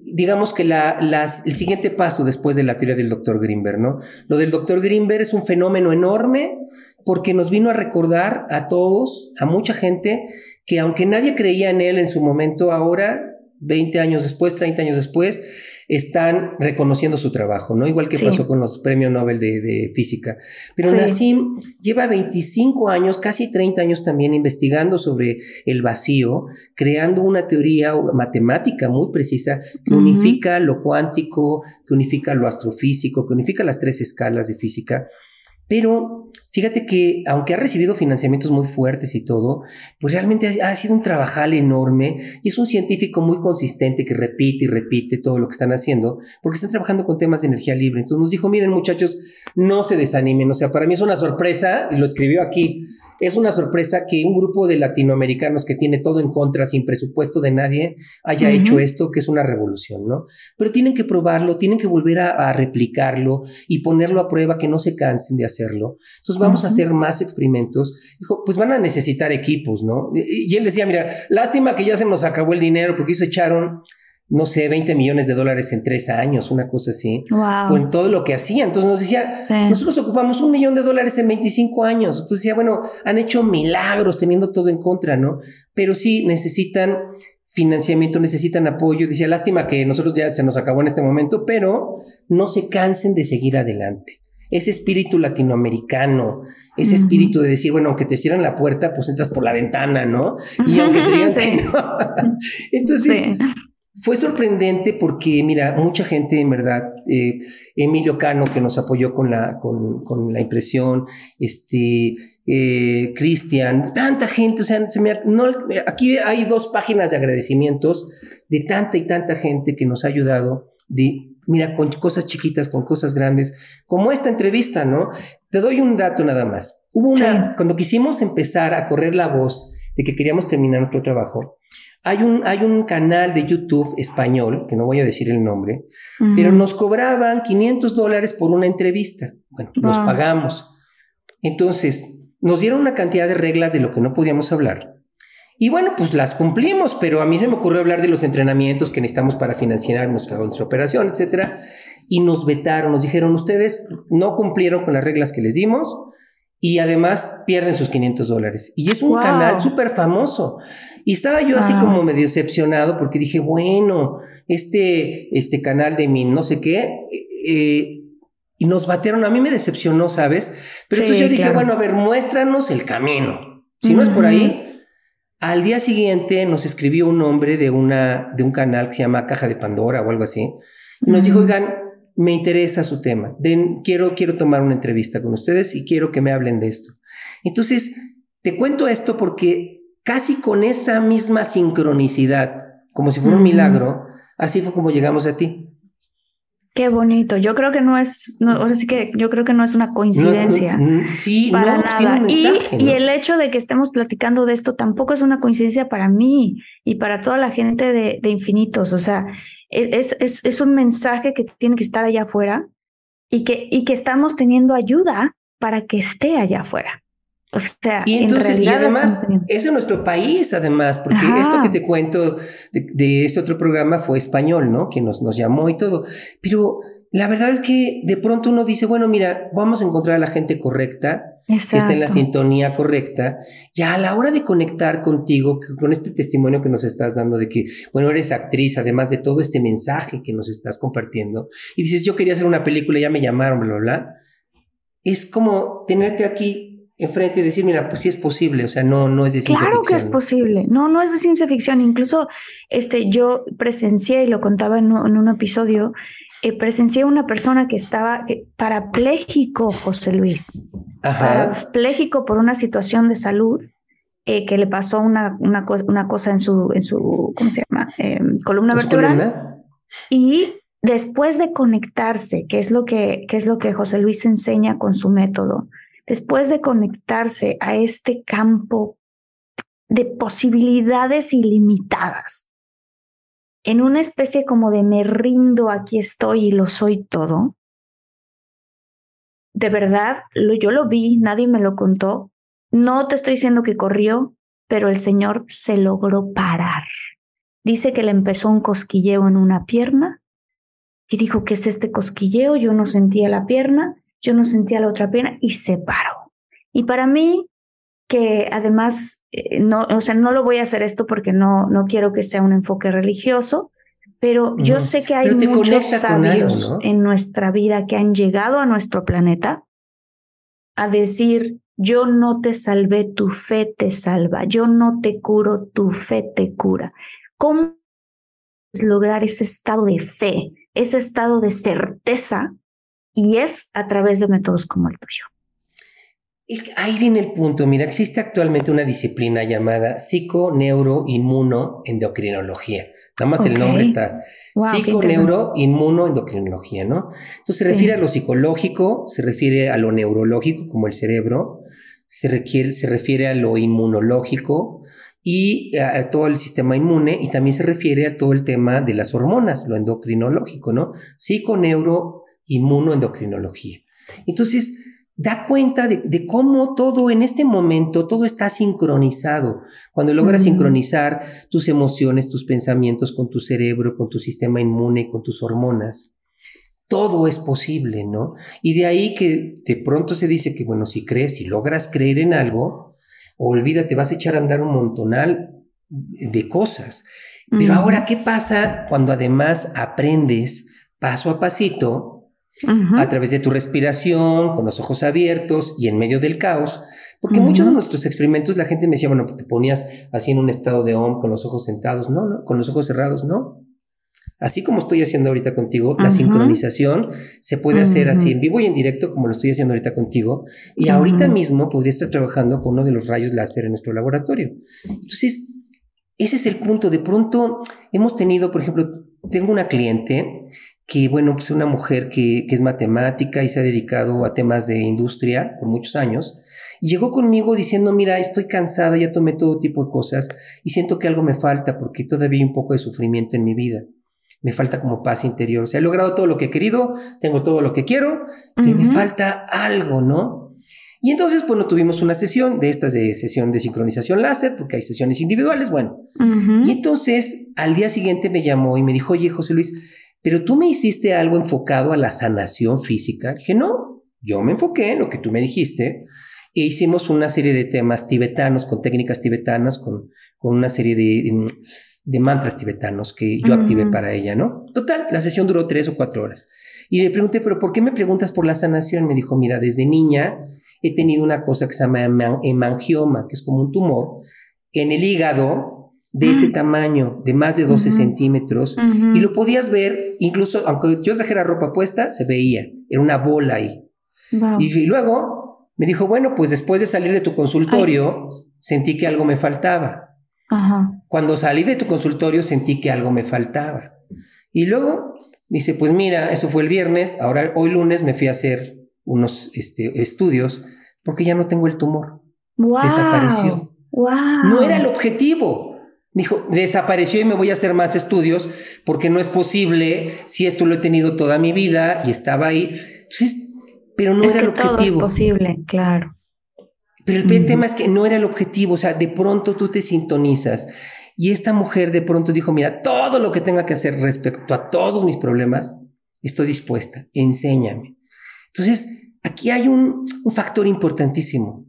digamos que el siguiente paso después de la teoría del doctor Greenberg, ¿no? Lo del doctor Greenberg es un fenómeno enorme porque nos vino a recordar a todos, a mucha gente, que aunque nadie creía en él en su momento, ahora, 20 años después, 30 años después, están reconociendo su trabajo, ¿no? Igual que pasó con los premios Nobel de, física. Pero Nassim lleva 25 años, casi 30 años también investigando sobre el vacío, creando una teoría matemática muy precisa que unifica lo cuántico, que unifica lo astrofísico, que unifica las tres escalas de física. Pero fíjate que, aunque ha recibido financiamientos muy fuertes y todo, pues realmente ha, sido un trabajal enorme y es un científico muy consistente que repite y repite todo lo que están haciendo, porque están trabajando con temas de energía libre. Entonces nos dijo, miren muchachos, no se desanimen. O sea, para mí es una sorpresa, y lo escribió aquí, es una sorpresa que un grupo de latinoamericanos que tiene todo en contra, sin presupuesto de nadie, haya hecho esto, que es una revolución, ¿no? Pero tienen que probarlo, tienen que volver a, replicarlo y ponerlo a prueba, que no se cansen de hacerlo. Entonces vamos a hacer más experimentos. Dijo, pues van a necesitar equipos, ¿no? Y, y él decía, mira, lástima que ya se nos acabó el dinero porque eso echaron no sé, 20 millones de dólares en tres años, una cosa así, wow. con todo lo que hacía. Entonces nos decía, nosotros ocupamos un millón de dólares en 25 años. Entonces decía, bueno, han hecho milagros teniendo todo en contra, ¿no? Pero sí necesitan financiamiento, necesitan apoyo. Decía, lástima que nosotros ya se nos acabó en este momento, pero no se cansen de seguir adelante. Ese espíritu latinoamericano, ese espíritu de decir, bueno, aunque te cierran la puerta, pues entras por la ventana, ¿no? Y aunque digan que no. Entonces, fue sorprendente porque, mira, mucha gente, en verdad, eh, Emilio Cano, que nos apoyó con la, con, la impresión, este, eh, Cristian, tanta gente, o sea, se me, no, aquí hay dos páginas de agradecimientos de tanta y tanta gente que nos ha ayudado, de, mira, con cosas chiquitas, con cosas grandes, como esta entrevista, ¿no? Te doy un dato nada más. Hubo una, cuando quisimos empezar a correr la voz de que queríamos terminar nuestro trabajo, hay un, hay un canal de YouTube español, que no voy a decir el nombre, pero nos cobraban 500 dólares por una entrevista. Bueno, nos pagamos. Entonces, nos dieron una cantidad de reglas de lo que no podíamos hablar. Y bueno, pues las cumplimos, pero a mí se me ocurrió hablar de los entrenamientos que necesitamos para financiar nuestra, nuestra operación, etcétera. Y nos vetaron, nos dijeron, ustedes no cumplieron con las reglas que les dimos y además pierden sus 500 dólares. Y es un canal súper famoso. Y estaba yo así como medio decepcionado porque dije, bueno, este, este canal de mi no sé qué, eh, y nos batearon, a mí me decepcionó, ¿sabes? Pero entonces yo dije, bueno, a ver, muéstranos el camino. Si no es por ahí, al día siguiente nos escribió un hombre de, una, de un canal que se llama Caja de Pandora o algo así. Y nos dijo, oigan, me interesa su tema. quiero, quiero tomar una entrevista con ustedes y quiero que me hablen de esto. Entonces, te cuento esto porque casi con esa misma sincronicidad, como si fuera un milagro, así fue como llegamos a ti. Qué bonito. Yo creo que no es, no, ahora sí que yo creo que no es una coincidencia. sí, para nada. y, y, el hecho de que estemos platicando de esto tampoco es una coincidencia para mí y para toda la gente de, de Infinitos. O sea, es, es, es, un mensaje que tiene que estar allá afuera y que, y que estamos teniendo ayuda para que esté allá afuera. O sea, y entonces, y además, es en nuestro país, además, porque esto que te cuento de, este otro programa fue español, ¿no? Que nos, nos llamó y todo. Pero la verdad es que de pronto uno dice, bueno, mira, vamos a encontrar a la gente correcta, que está en la sintonía correcta, ya a la hora de conectar contigo, con este testimonio que nos estás dando de que, bueno, eres actriz, además de todo este mensaje que nos estás compartiendo, y dices, yo quería hacer una película, ya me llamaron, bla, bla, bla, es como tenerte aquí enfrente y decir, mira, pues sí es posible, o sea, no, no es de ciencia claro ficción. Claro que es posible, no, no es de ciencia ficción, incluso este, yo presencié, y lo contaba en, un episodio, eh, presencié una persona que estaba parapléjico, José Luis, parapléjico por una situación de salud, eh, que le pasó una, una, una, cosa en su, en su, ¿cómo se llama? Em, columna vertebral. Y después de conectarse, que es lo que, que es lo que José Luis enseña con su método, después de conectarse a este campo de posibilidades ilimitadas, en una especie como de me rindo, aquí estoy y lo soy todo, de verdad, yo lo vi, nadie me lo contó, no te estoy diciendo que corrió, pero el Señor se logró parar. Dice que le empezó un cosquilleo en una pierna y dijo, ¿qué es este cosquilleo? Yo no sentía la pierna yo no sentía la otra pierna y se paró. Y para mí, que además, eh, no, o sea, no lo voy a hacer esto porque no, no quiero que sea un enfoque religioso, pero yo sé que hay muchos sabios en nuestra vida que han llegado a nuestro planeta a decir, yo no te salvé, tu fe te salva, yo no te curo, tu fe te cura. ¿Cómo lograr ese estado de fe, ese estado de certeza y es a través de métodos como el tuyo. Ahí viene el punto. Mira, existe actualmente una disciplina llamada psiconeuroinmunoendocrinología. Nada más el nombre está. Wow, psiconeuroinmunoendocrinología, ¿no? Entonces se refiere a lo psicológico, se refiere a lo neurológico, como el cerebro, se, requiere, se refiere a lo inmunológico y a, todo el sistema inmune, y también se refiere a todo el tema de las hormonas, lo endocrinológico, ¿no? Psiconeuro inmunoendocrinología. Entonces, da cuenta de, cómo todo en este momento, todo está sincronizado. Cuando logras sincronizar tus emociones, tus pensamientos con tu cerebro, con tu sistema inmune, con tus hormonas, todo es posible, ¿no? Y de ahí que de pronto se dice que, bueno, si crees, si logras creer en algo, olvídate, vas a echar a andar un montonal de cosas. Pero ahora, ¿qué pasa cuando además aprendes paso a pasito a través de tu respiración, con los ojos abiertos y en medio del caos. Porque muchos de nuestros experimentos la gente me decía, bueno, te ponías así en un estado de OM con los ojos sentados. No, no, con los ojos cerrados, no. Así como estoy haciendo ahorita contigo, la sincronización se puede hacer así en vivo y en directo como lo estoy haciendo ahorita contigo. Y ahorita mismo podría estar trabajando con uno de los rayos láser en nuestro laboratorio. Entonces, ese es el punto. De pronto hemos tenido, por ejemplo, tengo una cliente que, bueno, pues una mujer que, que, es matemática y se ha dedicado a temas de industria por muchos años, llegó conmigo diciendo, mira, estoy cansada, ya tomé todo tipo de cosas y siento que algo me falta porque todavía hay un poco de sufrimiento en mi vida. Me falta como paz interior. O sea, he logrado todo lo que he querido, tengo todo lo que quiero, y me falta algo, ¿no? Y entonces, bueno, tuvimos una sesión de estas de sesión de sincronización láser, porque hay sesiones individuales, bueno. Y entonces, al día siguiente me llamó y me dijo, oye, José Luis, pero tú me hiciste algo enfocado a la sanación física. Dije, no, yo me enfoqué en lo que tú me dijiste e hicimos una serie de temas tibetanos, con técnicas tibetanas, con, con una serie de, de, mantras tibetanos que yo activé para ella, ¿no? Total, la sesión duró tres o cuatro horas. Y le pregunté, pero ¿por qué me preguntas por la sanación? Me dijo, mira, desde niña he tenido una cosa que se llama hemangioma, que es como un tumor, en el hígado de este tamaño, de más de 12 centímetros, y lo podías ver, incluso aunque yo trajera ropa puesta, se veía, era una bola ahí. Y, luego me dijo, bueno, pues después de salir de tu consultorio, sentí que algo me faltaba. Cuando salí de tu consultorio, sentí que algo me faltaba. Y luego dice, pues mira, eso fue el viernes, ahora hoy lunes me fui a hacer unos este, estudios porque ya no tengo el tumor. Desapareció. No era el objetivo. Dijo, desapareció y me voy a hacer más estudios porque no es posible si esto lo he tenido toda mi vida y estaba ahí. pero no era el objetivo. Todo es posible, claro. Pero el tema es que no era el objetivo, o sea, de pronto tú te sintonizas. Y esta mujer de pronto dijo, mira, todo lo que tenga que hacer respecto a todos mis problemas, estoy dispuesta, enséñame. Entonces, aquí hay un, factor importantísimo.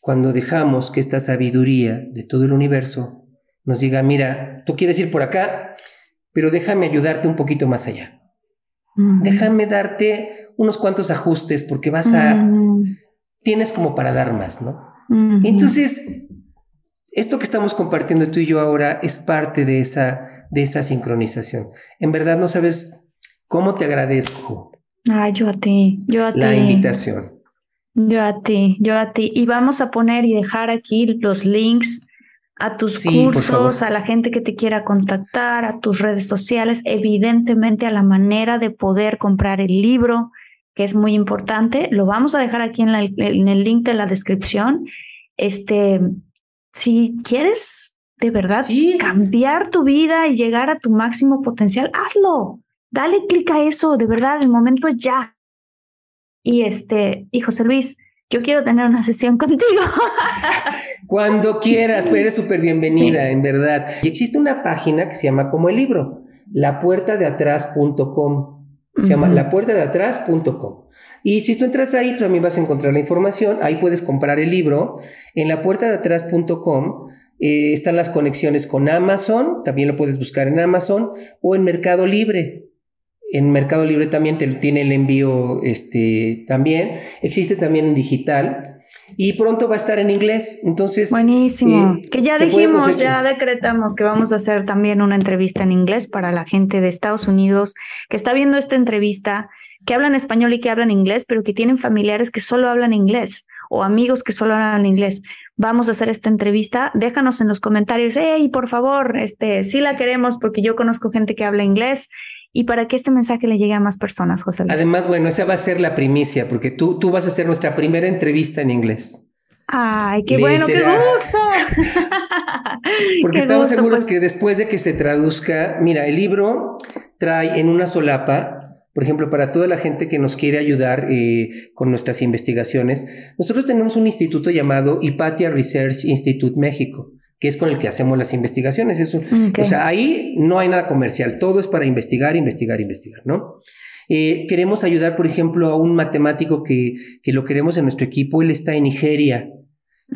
Cuando dejamos que esta sabiduría de todo el universo nos diga, mira, tú quieres ir por acá, pero déjame ayudarte un poquito más allá. Déjame darte unos cuantos ajustes porque vas a... Tienes como para dar más, ¿no? Entonces, esto que estamos compartiendo tú y yo ahora es parte de esa, de esa sincronización. En verdad no sabes cómo te agradezco Ay, yo a ti, yo a ti. La invitación. Yo a ti, yo a ti. Y vamos a poner y dejar aquí los links a tus cursos, a la gente que te quiera contactar, a tus redes sociales, evidentemente a la manera de poder comprar el libro, que es muy importante. Lo vamos a dejar aquí en, en el link de la descripción. Este, si quieres de verdad cambiar tu vida y llegar a tu máximo potencial, hazlo. Dale clic a eso, de verdad, el momento es ya. Y este, José Luis, yo quiero tener una sesión contigo. Cuando quieras, eres súper bienvenida, en verdad. Y existe una página que se llama como el libro, lapuertadeatrás.com. Se llama lapuertadeatrás.com. Y si tú entras ahí, también vas a encontrar la información. Ahí puedes comprar el libro. En lapuertadeatrás.com eh, están las conexiones con Amazon. También lo puedes buscar en Amazon o en Mercado Libre. En Mercado Libre también te, tiene el envío este, también. Existe también en digital. Y pronto va a estar en inglés. Entonces. Buenísimo. Eh, que ya dijimos, ya decretamos que vamos a hacer también una entrevista en inglés para la gente de Estados Unidos que está viendo esta entrevista, que hablan español y que hablan inglés, pero que tienen familiares que solo hablan inglés o amigos que solo hablan inglés. Vamos a hacer esta entrevista. Déjanos en los comentarios, hey, por favor, este, sí la queremos porque yo conozco gente que habla inglés y para que este mensaje le llegue a más personas, José Luis. Además, bueno, esa va a ser la primicia, porque tú, tú vas a ser nuestra primera entrevista en inglés. Ay, qué bueno, qué gusto. porque estamos seguros pues. que después de que se traduzca, mira, el libro trae en una solapa, por ejemplo, para toda la gente que nos quiere ayudar eh, con nuestras investigaciones, nosotros tenemos un instituto llamado Hipatia Research Institute México que es con el que hacemos las investigaciones. Eso, O sea, ahí no hay nada comercial, todo es para investigar, investigar, investigar, ¿no? Eh, queremos ayudar, por ejemplo, a un matemático que, que, lo queremos en nuestro equipo, él está en Nigeria.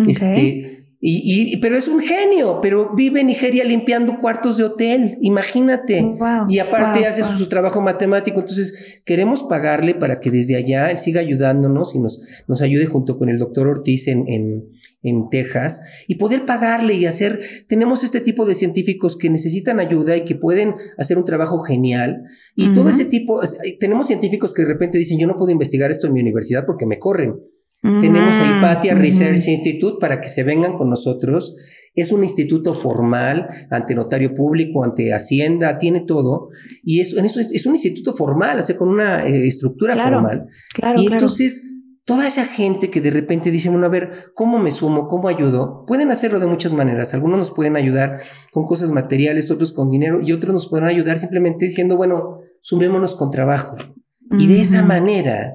Este, y, pero es un genio, pero vive en Nigeria limpiando cuartos de hotel, imagínate. y aparte hace Su, trabajo matemático, entonces queremos pagarle para que desde allá él siga ayudándonos y nos, nos ayude junto con el doctor Ortiz en, en, en Texas y poder pagarle y hacer, tenemos este tipo de científicos que necesitan ayuda y que pueden hacer un trabajo genial y todo ese tipo, tenemos científicos que de repente dicen yo no puedo investigar esto en mi universidad porque me corren. Tenemos a Hipatia Research Institute para que se vengan con nosotros. Es un instituto formal ante notario público, ante Hacienda, tiene todo. Y es, es, un instituto formal, o sea, con una eh, estructura formal. y entonces, toda esa gente que de repente dice, bueno, a ver, ¿cómo me sumo? ¿Cómo ayudo? Pueden hacerlo de muchas maneras. Algunos nos pueden ayudar con cosas materiales, otros con dinero, y otros nos pueden ayudar simplemente diciendo, bueno, sumémonos con trabajo. Y de esa manera,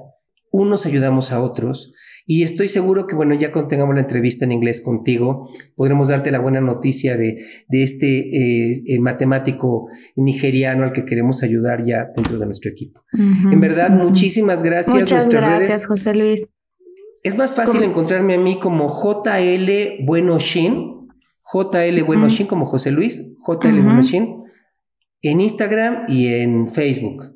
unos ayudamos a otros Y estoy seguro que, bueno, ya cuando tengamos la entrevista en inglés contigo, podremos darte la buena noticia de, de este eh, eh, matemático nigeriano al que queremos ayudar ya dentro de nuestro equipo. en verdad, muchísimas gracias. Muchas gracias, José Luis. Es más fácil encontrarme a mí como JL Bueno Shin, JL Bueno Shin como José Luis, JL Bueno Shin, en Instagram y en Facebook.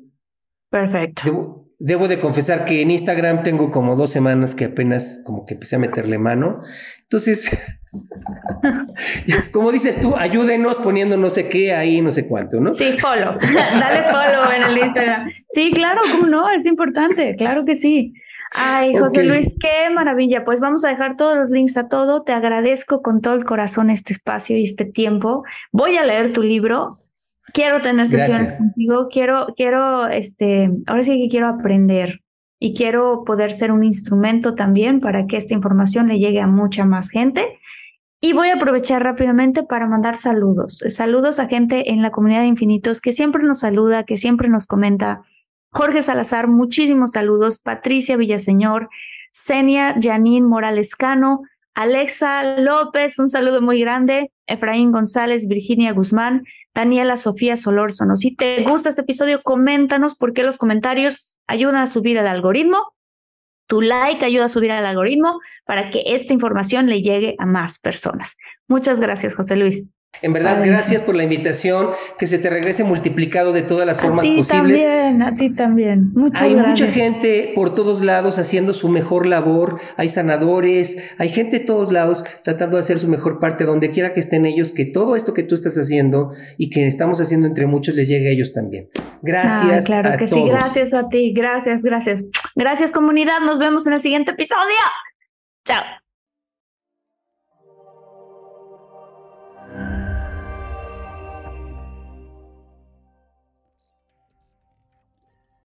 Perfecto. Debo de confesar que en Instagram tengo como dos semanas que apenas como que empecé a meterle mano. Entonces, como dices tú, ayúdenos poniendo no sé qué ahí, no sé cuánto, ¿no? Sí, follow. Dale follow en el Instagram. Sí, claro, ¿cómo no? Es importante, claro que sí. Ay, José Luis, qué maravilla. Pues vamos a dejar todos los links a todo. Te agradezco con todo el corazón este espacio y este tiempo. Voy a leer tu libro quiero tener sesiones contigo, quiero, quiero, este, ahora sí que quiero aprender y quiero poder ser un instrumento también para que esta información le llegue a mucha más gente. Y voy a aprovechar rápidamente para mandar saludos. Saludos a gente en la comunidad de infinitos que siempre nos saluda, que siempre nos comenta. Jorge Salazar, muchísimos saludos. Patricia Villaseñor, Senia Janine Morales Cano, Alexa López, un saludo muy grande. Efraín González, Virginia Guzmán, Daniela Sofía Solórzano. Si te gusta este episodio, coméntanos porque los comentarios ayudan a subir el algoritmo. Tu like ayuda a subir al algoritmo para que esta información le llegue a más personas. Muchas gracias, José Luis. En verdad, gracias por la invitación, que se te regrese multiplicado de todas las a formas ti posibles. También, a ti también. Muchas hay gracias. mucha gente por todos lados haciendo su mejor labor, hay sanadores, hay gente de todos lados tratando de hacer su mejor parte, donde quiera que estén ellos, que todo esto que tú estás haciendo y que estamos haciendo entre muchos les llegue a ellos también. Gracias. Ah, claro a que sí, gracias a ti, gracias, gracias. Gracias comunidad, nos vemos en el siguiente episodio. Chao.